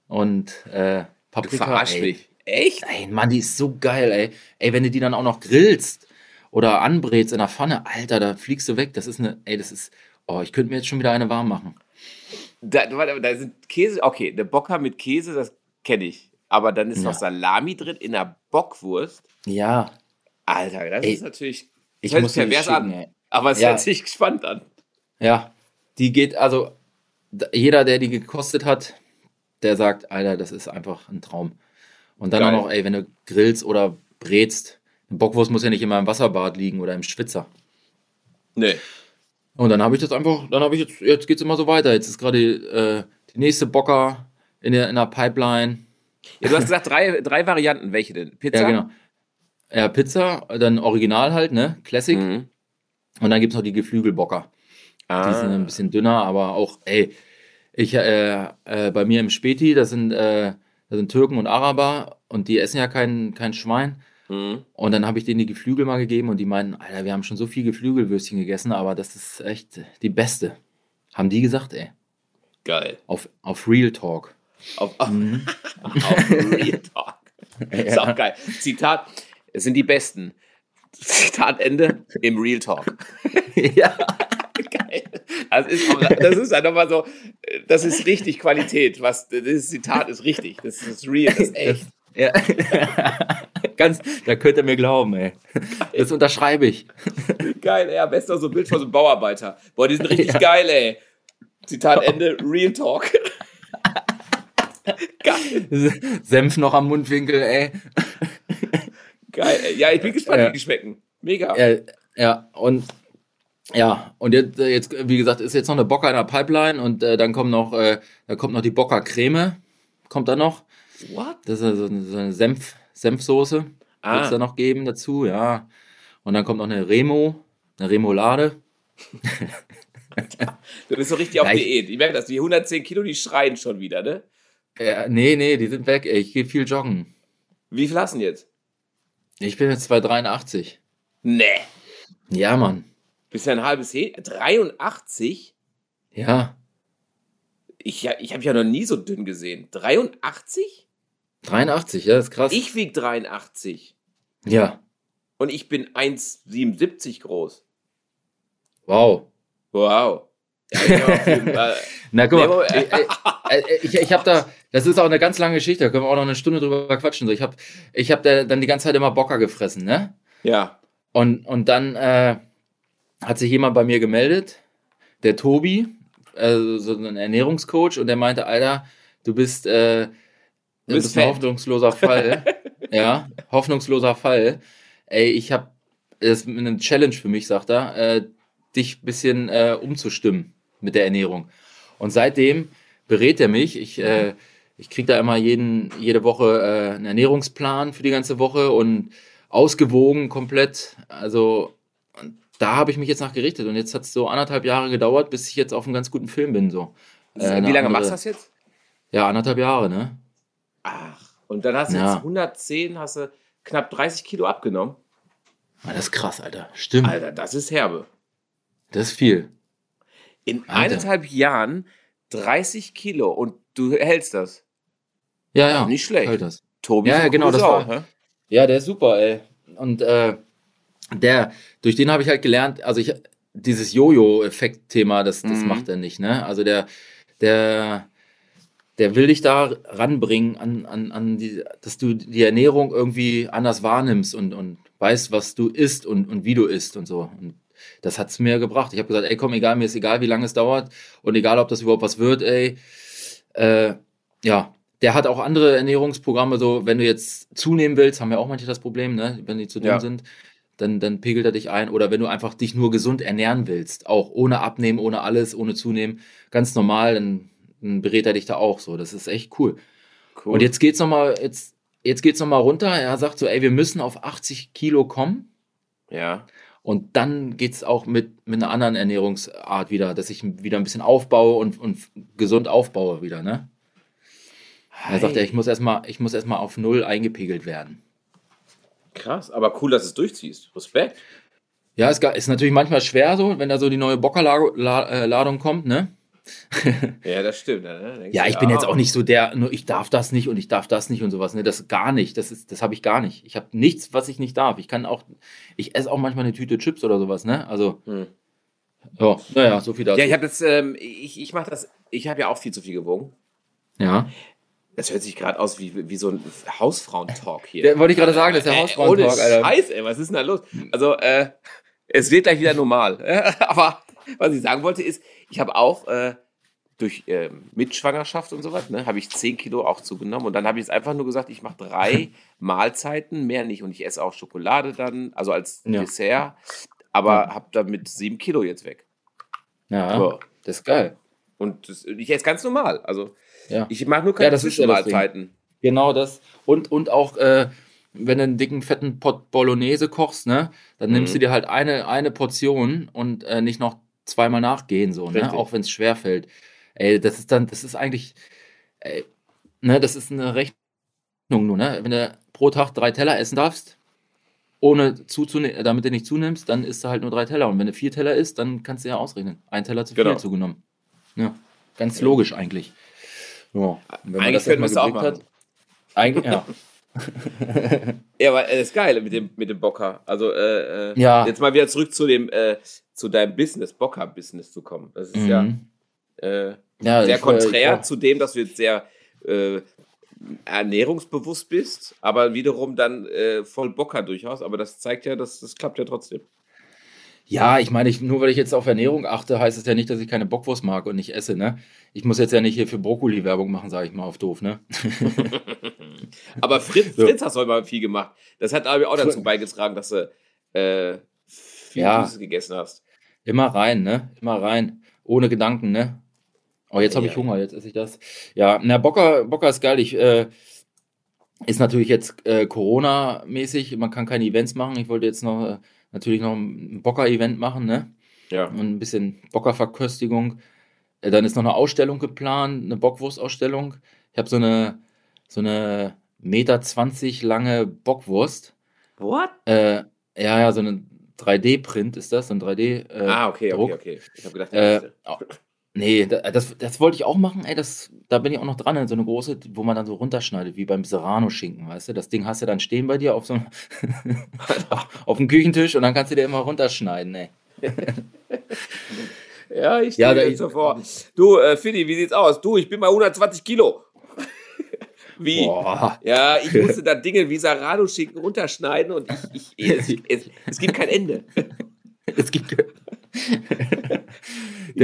und äh, Paprika. Du verarsch mich. Echt? Ey, Mann, die ist so geil, ey. Ey, wenn du die dann auch noch grillst oder anbrätst in der Pfanne, Alter, da fliegst du weg. Das ist eine, ey, das ist, oh, ich könnte mir jetzt schon wieder eine warm machen. Da, da sind Käse, okay, eine Bocker mit Käse, das kenne ich. Aber dann ist Ja. noch Salami drin in einer Bockwurst. Ja. Alter, das Ey, ist natürlich. Ich muss pervers schicken, an. ey. Aber es Ja. hört sich gespannt an. Ja, die geht, also jeder, der die gekostet hat, der sagt, Alter, das ist einfach ein Traum. Und dann Geil. auch noch, ey, wenn du grillst oder brätst, eine Bockwurst muss ja nicht immer im Wasserbad liegen oder im Schwitzer. Nee. Und dann habe ich das einfach, dann habe ich jetzt, jetzt geht's immer so weiter. Jetzt ist gerade äh, die nächste Bocker in der, in der Pipeline. Ja, du hast gesagt, drei, drei Varianten. Welche denn? Pizza? Ja, genau. Ja, Pizza, dann Original halt, ne? Classic. Mhm. Und dann gibt's noch die Geflügelbocker. Die sind Ah. ein bisschen dünner, aber auch, ey, ich, äh, äh, bei mir im Späti, das sind, äh, das sind Türken und Araber und die essen ja kein, kein Schwein. Mhm. Und dann habe ich denen die Geflügel mal gegeben und die meinten, Alter, wir haben schon so viel Geflügelwürstchen gegessen, aber das ist echt die beste. Haben die gesagt, ey. Geil. Auf, auf Real Talk. Auf, auf, Mhm. auf Real Talk. Ist auch geil. Zitat, es sind die Besten. Zitat Ende im Real Talk. ja. Geil. Das ist, auch, das ist ja nochmal so, das ist richtig Qualität. Was, das Zitat ist richtig. Das ist real, das ist echt. Ja. Ganz, da könnt ihr mir glauben, ey. Das unterschreibe ich. Geil, ja, bester so ein Bild von so einem Bauarbeiter. Boah, die sind richtig geil, ey. Zitat Ende, Real Talk. geil, Senf noch am Mundwinkel, ey. geil. Ey. Ja, ich bin gespannt, Ja. wie die schmecken. Mega. Ja, ja, und ja, und jetzt, äh, jetzt, wie gesagt, ist jetzt noch eine Bocker in der Pipeline und äh, dann kommt noch, äh, da kommt noch die Bocker Creme, kommt da noch. What? Das ist so eine, so eine Senf, Senfsoße, wird es Ah, da noch geben dazu, ja. Und dann kommt noch eine Remo, eine Remoulade. du bist so richtig auf Ja, ich- Diät. Ich merke das, die 110 Kilo, die schreien schon wieder, ne? Ja, nee, nee, die sind weg, ey. Ich gehe viel joggen. Wie viel hast du denn jetzt? Ich bin jetzt 2,83. Nee. Ja, Mann. Bist ja ein halbes He 83? Ja, Ich, ja- ich habe ja noch nie so dünn gesehen. 83? 83, ja, das ist krass. Ich wieg 83. Ja, Und ich bin 1,77 groß. wow. Wow. Ja, ich Na, guck mal, äh, äh, äh, ich, ich habe da, das ist auch eine ganz lange Geschichte, da können wir auch noch eine Stunde drüber quatschen. So, ich habe ich hab da dann die ganze Zeit immer Bocker gefressen, ne? ja. Und, und dann äh, hat sich jemand bei mir gemeldet, der Tobi, äh, so ein Ernährungscoach, und der meinte, Alter, du bist, äh, du bist bist ein hoffnungsloser Fall. ja, hoffnungsloser Fall. Ey, ich habe, das ist eine Challenge für mich, sagt er, äh, dich ein bisschen äh, umzustimmen mit der Ernährung. Und seitdem berät er mich. Ich, äh, ich kriege da immer jeden, jede Woche äh, einen Ernährungsplan für die ganze Woche und ausgewogen komplett. Also da habe ich mich jetzt nach gerichtet. Und jetzt hat es so anderthalb Jahre gedauert, bis ich jetzt auf einem ganz guten Film bin. So. Äh, Wie lange andere- machst du das jetzt? Ja, anderthalb Jahre, ne? Ach. Und dann hast du Ja. jetzt 110, hast du knapp 30 Kilo abgenommen. Ah, das ist krass, Alter. Stimmt. Alter, das ist herbe. Das ist viel. In Alter. eineinhalb Jahren 30 Kilo und du hältst das. Ja, ja. Nicht schlecht. Halt das. Tobi Ja, ist ja, genau, das Sau, war-? Ja, der ist super, ey. Und äh, der, durch den habe ich halt gelernt, also ich, dieses Jojo-Effekt-Thema, das, das Mhm. macht er nicht, ne? Also der, der, der will dich da ranbringen, an, an, an die, dass du die Ernährung irgendwie anders wahrnimmst und, und weißt, was du isst und, und wie du isst und so. Und das hat's mir gebracht. Ich habe gesagt, ey, komm, egal, mir ist egal, wie lange es dauert und egal, ob das überhaupt was wird, ey. Äh, ja, der hat auch andere Ernährungsprogramme, so wenn du jetzt zunehmen willst, haben ja auch manche das Problem, ne? Wenn die zu dünn Ja. sind, dann, dann pegelt er dich ein. Oder wenn du einfach dich nur gesund ernähren willst, auch ohne Abnehmen, ohne alles, ohne Zunehmen, ganz normal, dann, dann berät er dich da auch so. Das ist echt cool. Cool. Und jetzt geht's nochmal, jetzt, jetzt geht's noch mal runter. Er sagt so, ey, wir müssen auf 80 Kilo kommen. ja. Und dann geht's auch mit, mit einer anderen Ernährungsart wieder, dass ich wieder ein bisschen aufbaue und, und gesund aufbaue wieder, ne? Er sagt, ja, ich muss erstmal, erstmal auf Null eingepegelt werden. Krass, aber cool, dass du es durchziehst. Respekt. Ja, ist, ga- ist natürlich manchmal schwer so, wenn da so die neue Bockerladung kommt, ne? Ja, das stimmt. Ne? Ja, ich bin jetzt auch nicht so der, nur ich darf das nicht und ich darf das nicht und sowas, ne? Das gar nicht. Das ist, das habe ich gar nicht. Ich habe nichts, was ich nicht darf. Ich kann auch, ich esse auch manchmal eine Tüte Chips oder sowas, ne? Also, Hm. ja, naja, so viel dazu. Ja, ich habe das, ähm, ich, ich mache das, ich habe ja auch viel zu viel gewogen. Ja. Das hört sich gerade aus wie, wie so ein Hausfrauentalk hier. Der, wollte ich gerade sagen, das ist der Äh, Hausfrauentalk, ohne Alter. Scheiß, ey, was ist denn da los? Also, äh, es wird gleich wieder normal. Aber was ich sagen wollte ist, ich habe auch äh, durch ähm, Mitschwangerschaft und sowas, ne, habe ich 10 Kilo auch zugenommen. Und dann habe ich jetzt einfach nur gesagt, ich mache drei Mahlzeiten, mehr nicht. Und ich esse auch Schokolade dann, also als Ja. Dessert. Aber habe damit 7 Kilo jetzt weg. Ja, So. das ist geil. Und das, ich esse ganz normal. Also, Ja. ich mache nur keine Ja, ja. Zwischenmahlzeiten. Genau das. Und, und auch, äh, wenn du einen dicken, fetten Pot Bolognese kochst, ne, dann nimmst Mhm. du dir halt eine, eine Portion und äh, nicht noch zweimal nachgehen, so, ne? Auch wenn es schwer fällt. Ey, das ist dann, das ist eigentlich, ey, ne, das ist eine Rechnung nur, ne? Wenn du pro Tag drei Teller essen darfst, ohne zuzunehmen, damit du nicht zunimmst, dann isst du halt nur drei Teller. Und wenn du vier Teller isst, dann kannst du ja ausrechnen. Ein Teller zu Genau. viel zugenommen. Ja, ganz logisch eigentlich. Ja. wenn man Eigentlich das wir erstmal es auch machen. Eigentlich, ja. Ja, aber äh, ist geil mit dem, mit dem Bocker. Also, äh, äh, Ja. jetzt mal wieder zurück zu dem, äh, zu deinem Business, Bocker-Business zu kommen. Das ist ja, Mhm. äh, ja sehr ich, konträr äh, zu dem, dass du jetzt sehr äh, ernährungsbewusst bist, aber wiederum dann äh, voll Bocker durchaus. Aber das zeigt ja, dass das klappt ja trotzdem. Ja, ich meine, ich, nur weil ich jetzt auf Ernährung achte, heißt es ja nicht, dass ich keine Bockwurst mag und nicht esse, ne? Ich muss jetzt ja nicht hier für Brokkoli Werbung machen, sage ich mal auf doof, ne? Aber Fritz, So. Fritz hast heute mal viel gemacht. Das hat aber auch dazu beigetragen, dass du äh, viel Ja. Süßes gegessen hast. Immer rein, ne? Immer rein. Ohne Gedanken, ne? Oh, jetzt habe ich. Hunger, jetzt esse ich das. Ja, na, Bocker, Bocker ist geil. Ich, äh, ist natürlich jetzt äh, Corona-mäßig, man kann keine Events machen. Ich wollte jetzt noch äh, natürlich noch ein Bocker-Event machen, ne? Ja. und ein bisschen Bockerverköstigung. Äh, Dann ist noch eine Ausstellung geplant, eine Bockwurstausstellung. Ich habe so eine so eine Meter 20 lange Bockwurst. What? Äh, ja, ja, so ein 3D-Print ist das, ein 3D. Äh, ah, okay, okay, Druck. okay. Ich habe gedacht, Äh, au- nee, da- das, das wollte ich auch machen, ey, das, da bin ich auch noch dran, in so eine große, wo man dann so runterschneidet, wie beim Serrano-Schinken, weißt du? Das Ding hast du dann stehen bei dir auf so einem, auf dem Küchentisch und dann kannst du dir immer runterschneiden, ey. Ja, ich Ja, stelle da- jetzt so vor. Du, äh, Fiddy, wie sieht's aus? Du, ich bin bei 120 Kilo. Wie? Boah. Ja, ich musste da Dinge wie Sarado-Schinken runterschneiden und ich, ich, es, es, es gibt kein Ende. Es gibt. der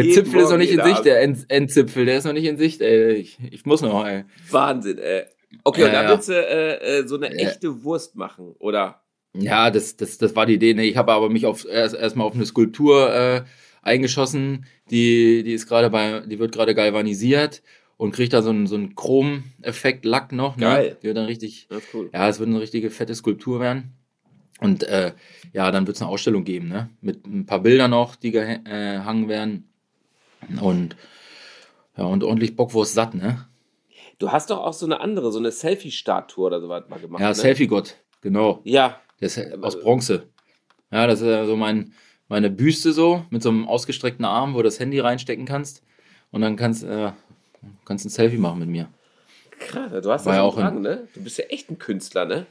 Jeden Zipfel ist noch Morgen, nicht in Sicht, Abend. der End Endzipfel, der ist noch nicht in Sicht, ey. Ich, ich muss noch, ey. Wahnsinn, ey. Okay, und Ja, dann ja. willst du äh, äh, so eine Ja. echte Wurst machen, oder? Ja, das, das, das war die Idee. Nee, ich habe aber mich auf, erst erstmal auf eine Skulptur äh, eingeschossen. Die, die ist gerade bei, die wird gerade galvanisiert und kriegt da so einen, so einen Chrom-Effekt Lack noch. Ne? Geil. Die wird dann richtig, cool. ja, es wird eine richtige fette Skulptur werden. Und äh, ja, dann wird es eine Ausstellung geben, ne? Mit ein paar Bildern noch, die gehangen werden. Und ja, und ordentlich Bockwurst satt, ne? Du hast doch auch so eine andere, so eine Selfie-Statue oder so was mal gemacht. Ja, ne? Selfie-Gott, genau. Ja, Der ist aus Bronze. Ja, das ist ja so mein, meine Büste so, mit so einem ausgestreckten Arm, wo du das Handy reinstecken kannst. Und dann kannst äh, kannst ein Selfie machen mit mir. krass. Du hast War ja ja auch Drang, ne? Du bist ja echt ein Künstler, ne?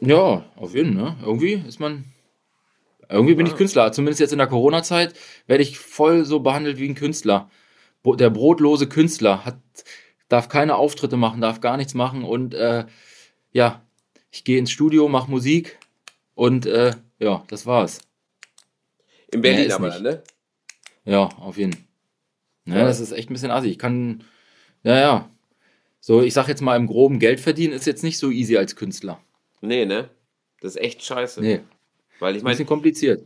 Ja, auf jeden Fall, ne? Irgendwie ist man. Irgendwie bin ich Ja. Künstler. Zumindest jetzt in der Corona-Zeit werde ich voll so behandelt wie ein Künstler. Der brotlose Künstler hat, darf keine Auftritte machen, darf gar nichts machen und äh, ja, ich gehe ins Studio, mache Musik und äh, ja, das war's. In Berlin aber, ne? Ja, auf jeden Fall. Ja, Ja. das ist echt ein bisschen assi. Ich kann, ja, ja. So, ich sag jetzt mal im groben Geld verdienen ist jetzt nicht so easy als Künstler. Nee, ne? Das ist echt scheiße. Nee, Weil ich ein meine, bisschen kompliziert.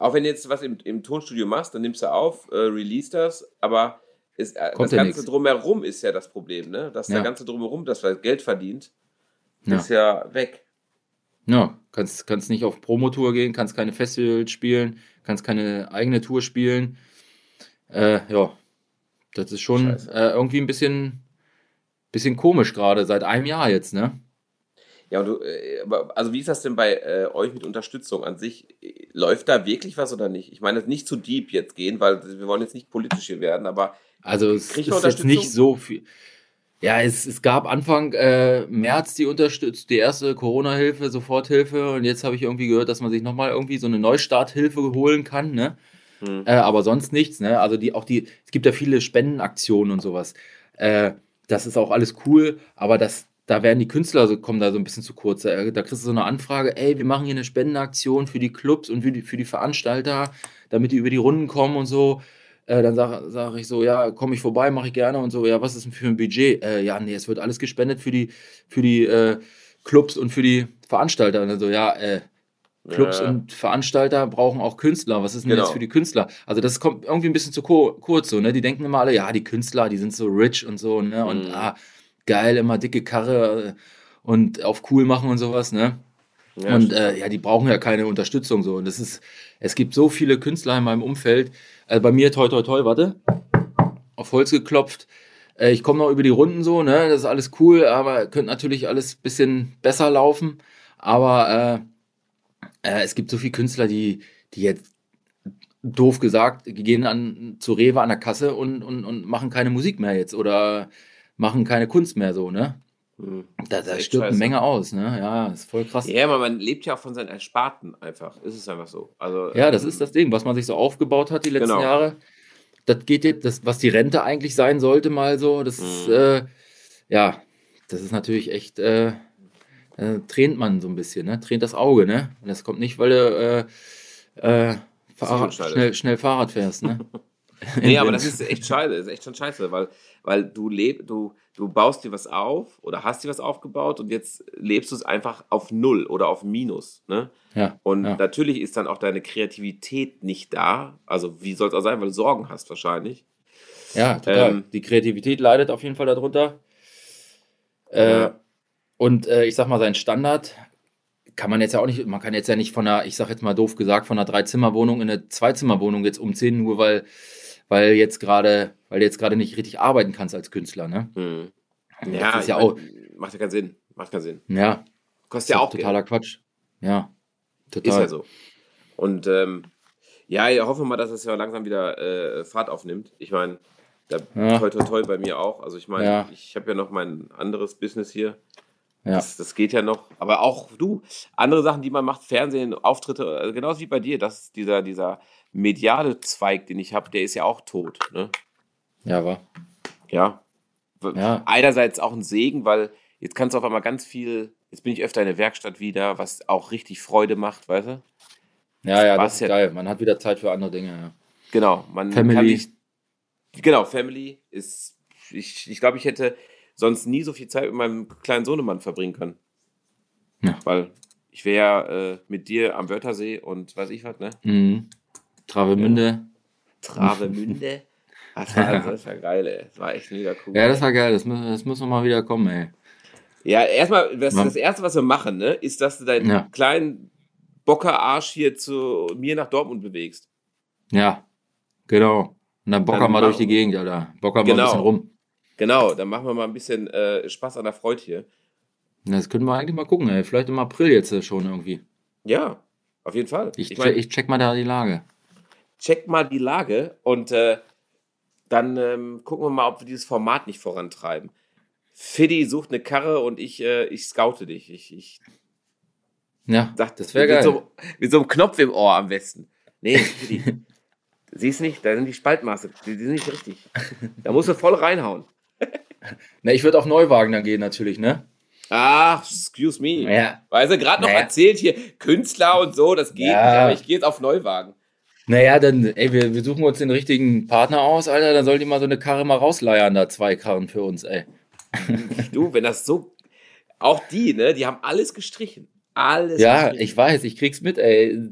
auch wenn du jetzt was im, im Tonstudio machst, dann nimmst du auf, äh, release das, aber ist, äh, das Ganze nix. drumherum ist ja das Problem, ne? Dass Ja. der ganze drumherum, das was Geld verdient, Ja. ist ja weg. Ja, kannst, kannst nicht auf Promotour gehen, kannst keine Festivals spielen, kannst keine eigene Tour spielen. Äh, ja, das ist schon äh, irgendwie ein bisschen, bisschen komisch gerade, seit einem Jahr jetzt, ne? Ja, und du, äh, also wie ist das denn bei äh, euch mit Unterstützung an sich? Äh, Läuft da wirklich was oder nicht? Ich meine, nicht zu deep jetzt gehen, weil wir wollen jetzt nicht politisch hier werden, aber Also es ist jetzt nicht so viel. Ja, es, es gab Anfang äh, März die Unterstützung, die erste Corona-Hilfe, Soforthilfe und jetzt habe ich irgendwie gehört, dass man sich nochmal irgendwie so eine Neustarthilfe holen kann, ne? Hm, Äh, aber sonst nichts, ne? Also die auch die, es gibt ja viele Spendenaktionen und sowas. Äh, das ist auch alles cool, aber das, da werden die Künstler so, kommen da so ein bisschen zu kurz. Da, da kriegst du so eine Anfrage, ey, wir machen hier eine Spendenaktion für die Clubs und für die, für die Veranstalter, damit die über die Runden kommen und so. Äh, dann sage sag ich so, ja, komme ich vorbei, mache ich gerne und so, ja, was ist denn für ein Budget? Äh, ja, nee, es wird alles gespendet für die, für die äh, Clubs und für die Veranstalter. Und dann so, ja, äh, Clubs ja. und Veranstalter brauchen auch Künstler. Was ist denn genau. jetzt für die Künstler? Also das kommt irgendwie ein bisschen zu kurz so, ne? Die denken immer alle, ja, die Künstler, die sind so rich und so, ne? Und mhm. ah, geil, immer dicke Karre äh, und auf cool machen und sowas, ne? Ja, und äh, ja, die brauchen ja keine Unterstützung so. Und das ist, es gibt so viele Künstler in meinem Umfeld. Also bei mir, toi, toi, toi, warte, auf Holz geklopft. Äh, ich komme noch über die Runden so, ne? Das ist alles cool, aber könnte natürlich alles ein bisschen besser laufen. Aber äh, äh, es gibt so viele Künstler, die, die jetzt doof gesagt, gehen an, zu Rewe an der Kasse und, und, und machen keine Musik mehr jetzt oder machen keine Kunst mehr so, ne? Hm. Da, da stirbt eine Menge aus, ne? Ja, ist voll krass. Ja, aber man lebt ja auch von seinen Ersparten einfach. Ist es einfach so. Also, ja, das ähm, ist das Ding, was man sich so aufgebaut hat die letzten genau. Jahre. Das geht jetzt, das, was die Rente eigentlich sein sollte, mal so, das ist, mhm. äh, ja, das ist natürlich echt, äh, äh, tränt man so ein bisschen, ne? Tränt das Auge, ne? Und das kommt nicht, weil du äh, äh, Fahrrad, schnell, schnell Fahrrad fährst, ne? nee, aber das ist echt scheiße, das ist echt schon scheiße, weil, weil du lebst, du, du baust dir was auf oder hast dir was aufgebaut und jetzt lebst du es einfach auf Null oder auf Minus. Ne? Ja, und ja. natürlich ist dann auch deine Kreativität nicht da. Also wie soll es auch sein, weil du Sorgen hast wahrscheinlich. Ja, total. Ähm, Die Kreativität leidet auf jeden Fall darunter. Äh, ja. Und äh, ich sag mal, sein Standard kann man jetzt ja auch nicht, man kann jetzt ja nicht von einer, ich sag jetzt mal doof gesagt, von einer Dreizimmerwohnung in eine Zweizimmerwohnung jetzt umziehen, nur weil weil jetzt gerade, weil du jetzt gerade nicht richtig arbeiten kannst als Künstler, ne? Hm. Ja, das ist ja auch. Macht ja keinen Sinn. Macht keinen Sinn. Ja. Kostet ja auch totaler Geld. Quatsch. Ja. Total. Ist ja so. Und ähm, ja, ich hoffe mal, dass es ja langsam wieder äh, Fahrt aufnimmt. Ich meine, da ja. toi toi toi bei mir auch. Also ich meine, ja. ich habe ja noch mein anderes Business hier. Ja. Das, das, geht ja noch. Aber auch du, andere Sachen, die man macht, Fernsehen, Auftritte, äh, genauso wie bei dir, dass dieser, dieser mediale Zweig, den ich habe, der ist ja auch tot. Ne? Ja, war. Ja. ja. Einerseits auch ein Segen, weil jetzt kannst du auf einmal ganz viel, jetzt bin ich öfter in der Werkstatt wieder, was auch richtig Freude macht, weißt du? Ja, ja, das ist ja, geil. Man hat wieder Zeit für andere Dinge, ja. Genau, man Family. kann nicht. Genau, Family ist. Ich, ich glaube, ich hätte sonst nie so viel Zeit mit meinem kleinen Sohnemann verbringen können. Ja. Weil ich wäre äh, mit dir am Wörthersee und weiß ich was, ne? Mhm. Travemünde. Travemünde. Das war, das war geil, ey. Das war echt mega cool. Ja, das war geil. Das, muss, das muss mal wieder kommen, ey. Ja, erstmal, das, das Erste, was wir machen, ne, ist, dass du deinen ja. kleinen Bockerarsch hier zu mir nach Dortmund bewegst. Ja, genau. Und dann bocker dann mal durch die Gegend, Alter. Bocker genau. mal ein bisschen rum. Genau, dann machen wir mal ein bisschen äh, Spaß an der Freude hier. Das können wir eigentlich mal gucken, ey. Vielleicht im April jetzt äh, schon irgendwie. Ja, auf jeden Fall. Ich, ich, mein, ich check mal da die Lage check mal die Lage und äh, dann ähm, gucken wir mal, ob wir dieses Format nicht vorantreiben. Fiddy sucht eine Karre und ich, äh, ich scoute dich. Ich, ich ja, sag, das wäre geil. So, mit so einem Knopf im Ohr am besten. Nee, Fiddy. Siehst nicht, da sind die Spaltmaße, die, die sind nicht richtig. Da musst du voll reinhauen. Na, ich würde auf Neuwagen dann gehen natürlich, ne? Ach, excuse me. Ja. Weil sie gerade noch naja. erzählt hier, Künstler und so, das geht ja. nicht, aber ich gehe jetzt auf Neuwagen. Naja, dann, ey, wir, wir suchen uns den richtigen Partner aus, Alter. Dann soll die mal so eine Karre mal rausleiern, da zwei Karren für uns, ey. Du, wenn das so. Auch die, ne? Die haben alles gestrichen. Alles Ja, gestrichen. ich weiß, ich krieg's mit, ey.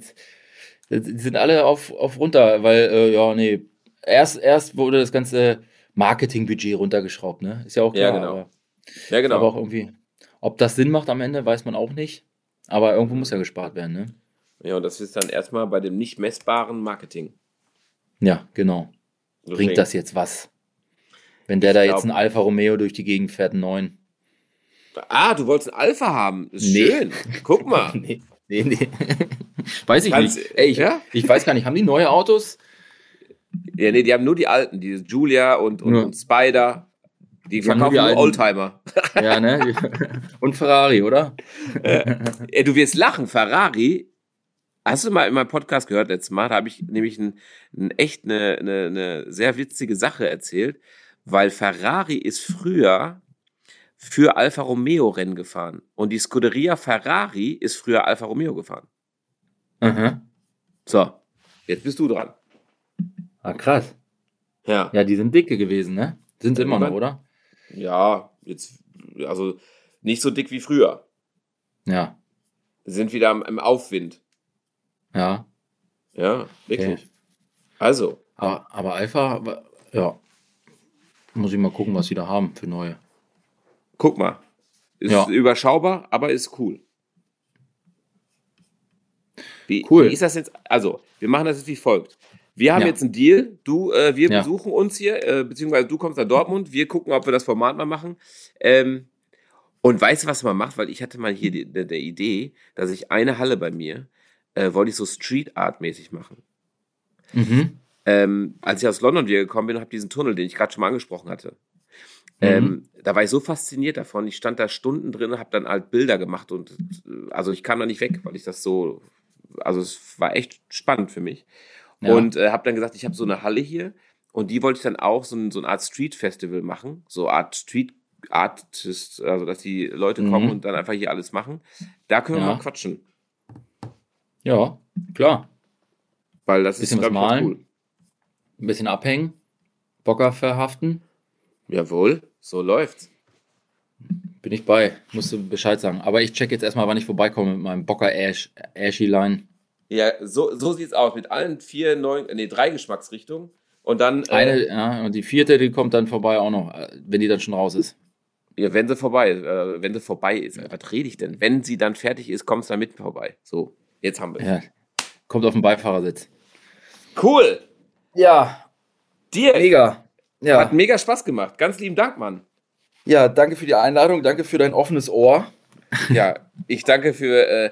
Die sind alle auf, auf runter, weil, äh, ja, nee. Erst, erst wurde das ganze Marketingbudget runtergeschraubt, ne? Ist ja auch klar. Ja, genau. Aber, ja, genau. Aber auch irgendwie. Ob das Sinn macht am Ende, weiß man auch nicht. Aber irgendwo muss ja gespart werden, ne? Ja, und das ist dann erstmal bei dem nicht messbaren Marketing. Ja, genau. Deswegen. Bringt das jetzt was? Wenn der ich da glaub, jetzt ein Alfa Romeo durch die Gegend fährt, einen neuen. Ah, du wolltest einen Alpha haben. Ist nee. schön. Guck mal. nee, nee, nee. weiß ich Kannst, nicht. Ey, ich, ja? ich weiß gar nicht, haben die neue Autos? Ja, nee, die haben nur die alten, die Julia und, und, und Spider. Die, die verkaufen nur, nur Oldtimer. Ja, ne? Und Ferrari, oder? Äh, du wirst lachen. Ferrari Hast du mal in meinem Podcast gehört letztes Mal? Da habe ich nämlich ein, ein echt eine, eine, eine, sehr witzige Sache erzählt, weil Ferrari ist früher für Alfa Romeo Rennen gefahren und die Scuderia Ferrari ist früher Alfa Romeo gefahren. Mhm. So, jetzt bist du dran. Ah, krass. Ja. Ja, die sind dicke gewesen, ne? Sind sie immer noch, oder? Ja, jetzt, also nicht so dick wie früher. Ja. Sind wieder im, im Aufwind. Ja. Ja, wirklich. Okay. Also, Aber, aber Alpha, ja. Muss ich mal gucken, was sie da haben für neue. guck mal. Ist Ja. überschaubar, aber ist cool. Wie, Cool. wie ist das jetzt? Also, wir machen das jetzt wie folgt. Wir haben Ja. jetzt einen Deal. Du, äh, wir Ja. besuchen uns hier, äh, beziehungsweise du kommst nach Dortmund. Wir gucken, ob wir das Format mal machen. Ähm, und weißt du, was man macht? Weil ich hatte mal hier die, die, die Idee, dass ich eine Halle bei mir, äh, wollte ich so Street Art mäßig machen. Mhm. ähm, als ich aus London wieder gekommen bin, habe diesen Tunnel, den ich gerade schon mal angesprochen hatte. Ähm, da war ich so fasziniert davon. Ich stand da Stunden drin, habe dann halt Bilder gemacht und äh, also ich kam da nicht weg, weil ich das so, also es war echt spannend für mich. Ja. Und äh, habe dann gesagt, ich habe so eine Halle hier und die wollte ich dann auch so, ein, so eine Art Street Festival machen, so Art Street Artist, also dass die Leute kommen Mhm. und dann einfach hier alles machen. Da können wir Ja. mal quatschen, Ja, klar. weil das Bisschen ist was malen. Ein bisschen abhängen. Bocker verhaften. Jawohl, so läuft's. Bin ich bei. Musst du Bescheid sagen. Aber ich check jetzt erstmal, wann ich vorbeikomme mit meinem Bocker Ash, Ashy Line. Ja, so, so sieht's aus. Mit allen vier, neun, nee, drei Geschmacksrichtungen. Und dann, äh, Eine, ja, und die vierte, die kommt dann vorbei auch noch, äh, wenn die dann schon raus ist. ja, wenn sie vorbei ist, äh, wenn sie vorbei ist, was rede ich denn? Wenn sie dann fertig ist, kommst du dann mit vorbei. So, jetzt haben wir Ja. Kommt auf den Beifahrersitz. Cool! Ja, Dir mega. Ja. hat mega Spaß gemacht. Ganz lieben Dank, Mann. ja, danke für die Einladung, danke für dein offenes Ohr. Ja, ich danke für, äh,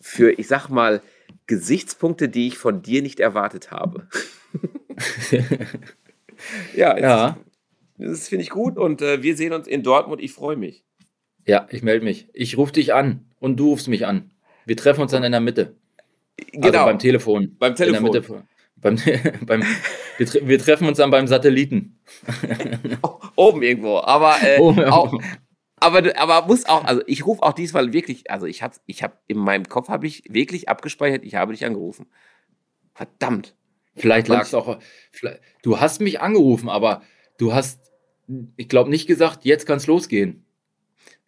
für, ich sag mal, Gesichtspunkte, die ich von dir nicht erwartet habe. ja, Ja. das finde ich gut und äh, wir sehen uns in Dortmund. Ich freue mich. Ja, ich melde mich. Ich rufe dich an und du rufst mich an. Wir treffen uns dann in der Mitte. Also Genau. beim Telefon. Beim Telefon. In der Mitte. Beim, beim, wir, tre wir treffen uns dann beim Satelliten. Oben irgendwo. Aber, äh, Oben, auch, aber, du- aber muss auch, also ich rufe auch diesmal wirklich, also ich habe, ich habe in meinem Kopf habe ich wirklich abgespeichert, ich habe dich angerufen. Verdammt. Vielleicht lag es auch. vielleicht- Du hast mich angerufen, aber du hast, ich glaube, nicht gesagt, jetzt kann es losgehen.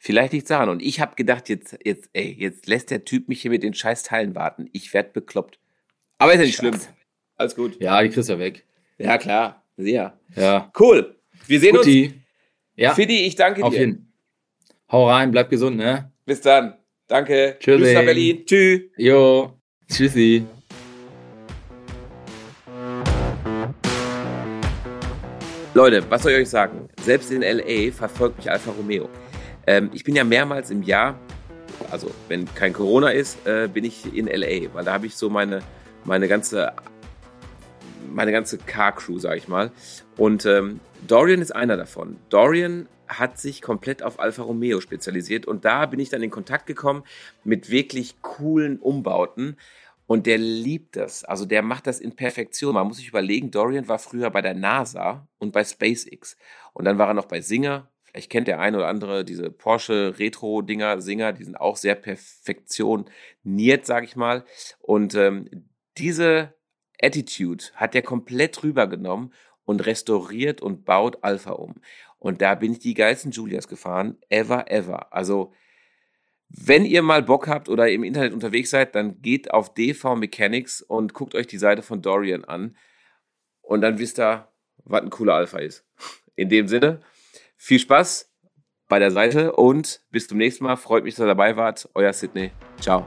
Vielleicht liegt's daran. Und ich habe gedacht, jetzt, jetzt, ey, jetzt lässt der Typ mich hier mit den scheiß Teilen warten. Ich werd bekloppt. Aber ist ja nicht schlimm. Alles gut. Ja, die kriegst du ja weg. Ja, klar. Sehr. Ja. Cool. Wir sehen Guti. Ja, uns. Fiddy, ich danke auf dir. jeden Hau rein, bleib gesund, ne? Bis dann. Danke. Tschüssi. Tschüss nach Berlin. Tschüss. Jo. Tschüssi. Leute, was soll ich euch sagen? Selbst in LA verfolgt mich Alfa Romeo. Ähm, ich bin ja mehrmals im Jahr, also wenn kein Corona ist, äh, bin ich in LA, weil da habe ich so meine, meine ganze meine ganze Car Crew, sage ich mal. Und ähm, Dorian ist einer davon. Dorian hat sich komplett auf Alfa Romeo spezialisiert und da bin ich dann in Kontakt gekommen mit wirklich coolen Umbauten. Und der liebt das. Also der macht das in Perfektion. Man muss sich überlegen, Dorian war früher bei der NASA und bei SpaceX. Und dann war er noch bei Singer. Vielleicht kennt der eine oder andere diese Porsche Retro-Dinger, Singer, die sind auch sehr perfektioniert, sage ich mal. Und ähm, diese Attitude hat er komplett rübergenommen und restauriert und baut Alpha um. Und da bin ich die geilsten Julias gefahren, ever, ever. Also wenn ihr mal Bock habt oder im Internet unterwegs seid, dann geht auf DV Mechanics und guckt euch die Seite von Dorian an. Und dann wisst ihr, was ein cooler Alpha ist. In dem Sinne, viel Spaß bei der Seite und bis zum nächsten Mal. Freut mich, dass ihr dabei wart. Euer Sydney. Ciao.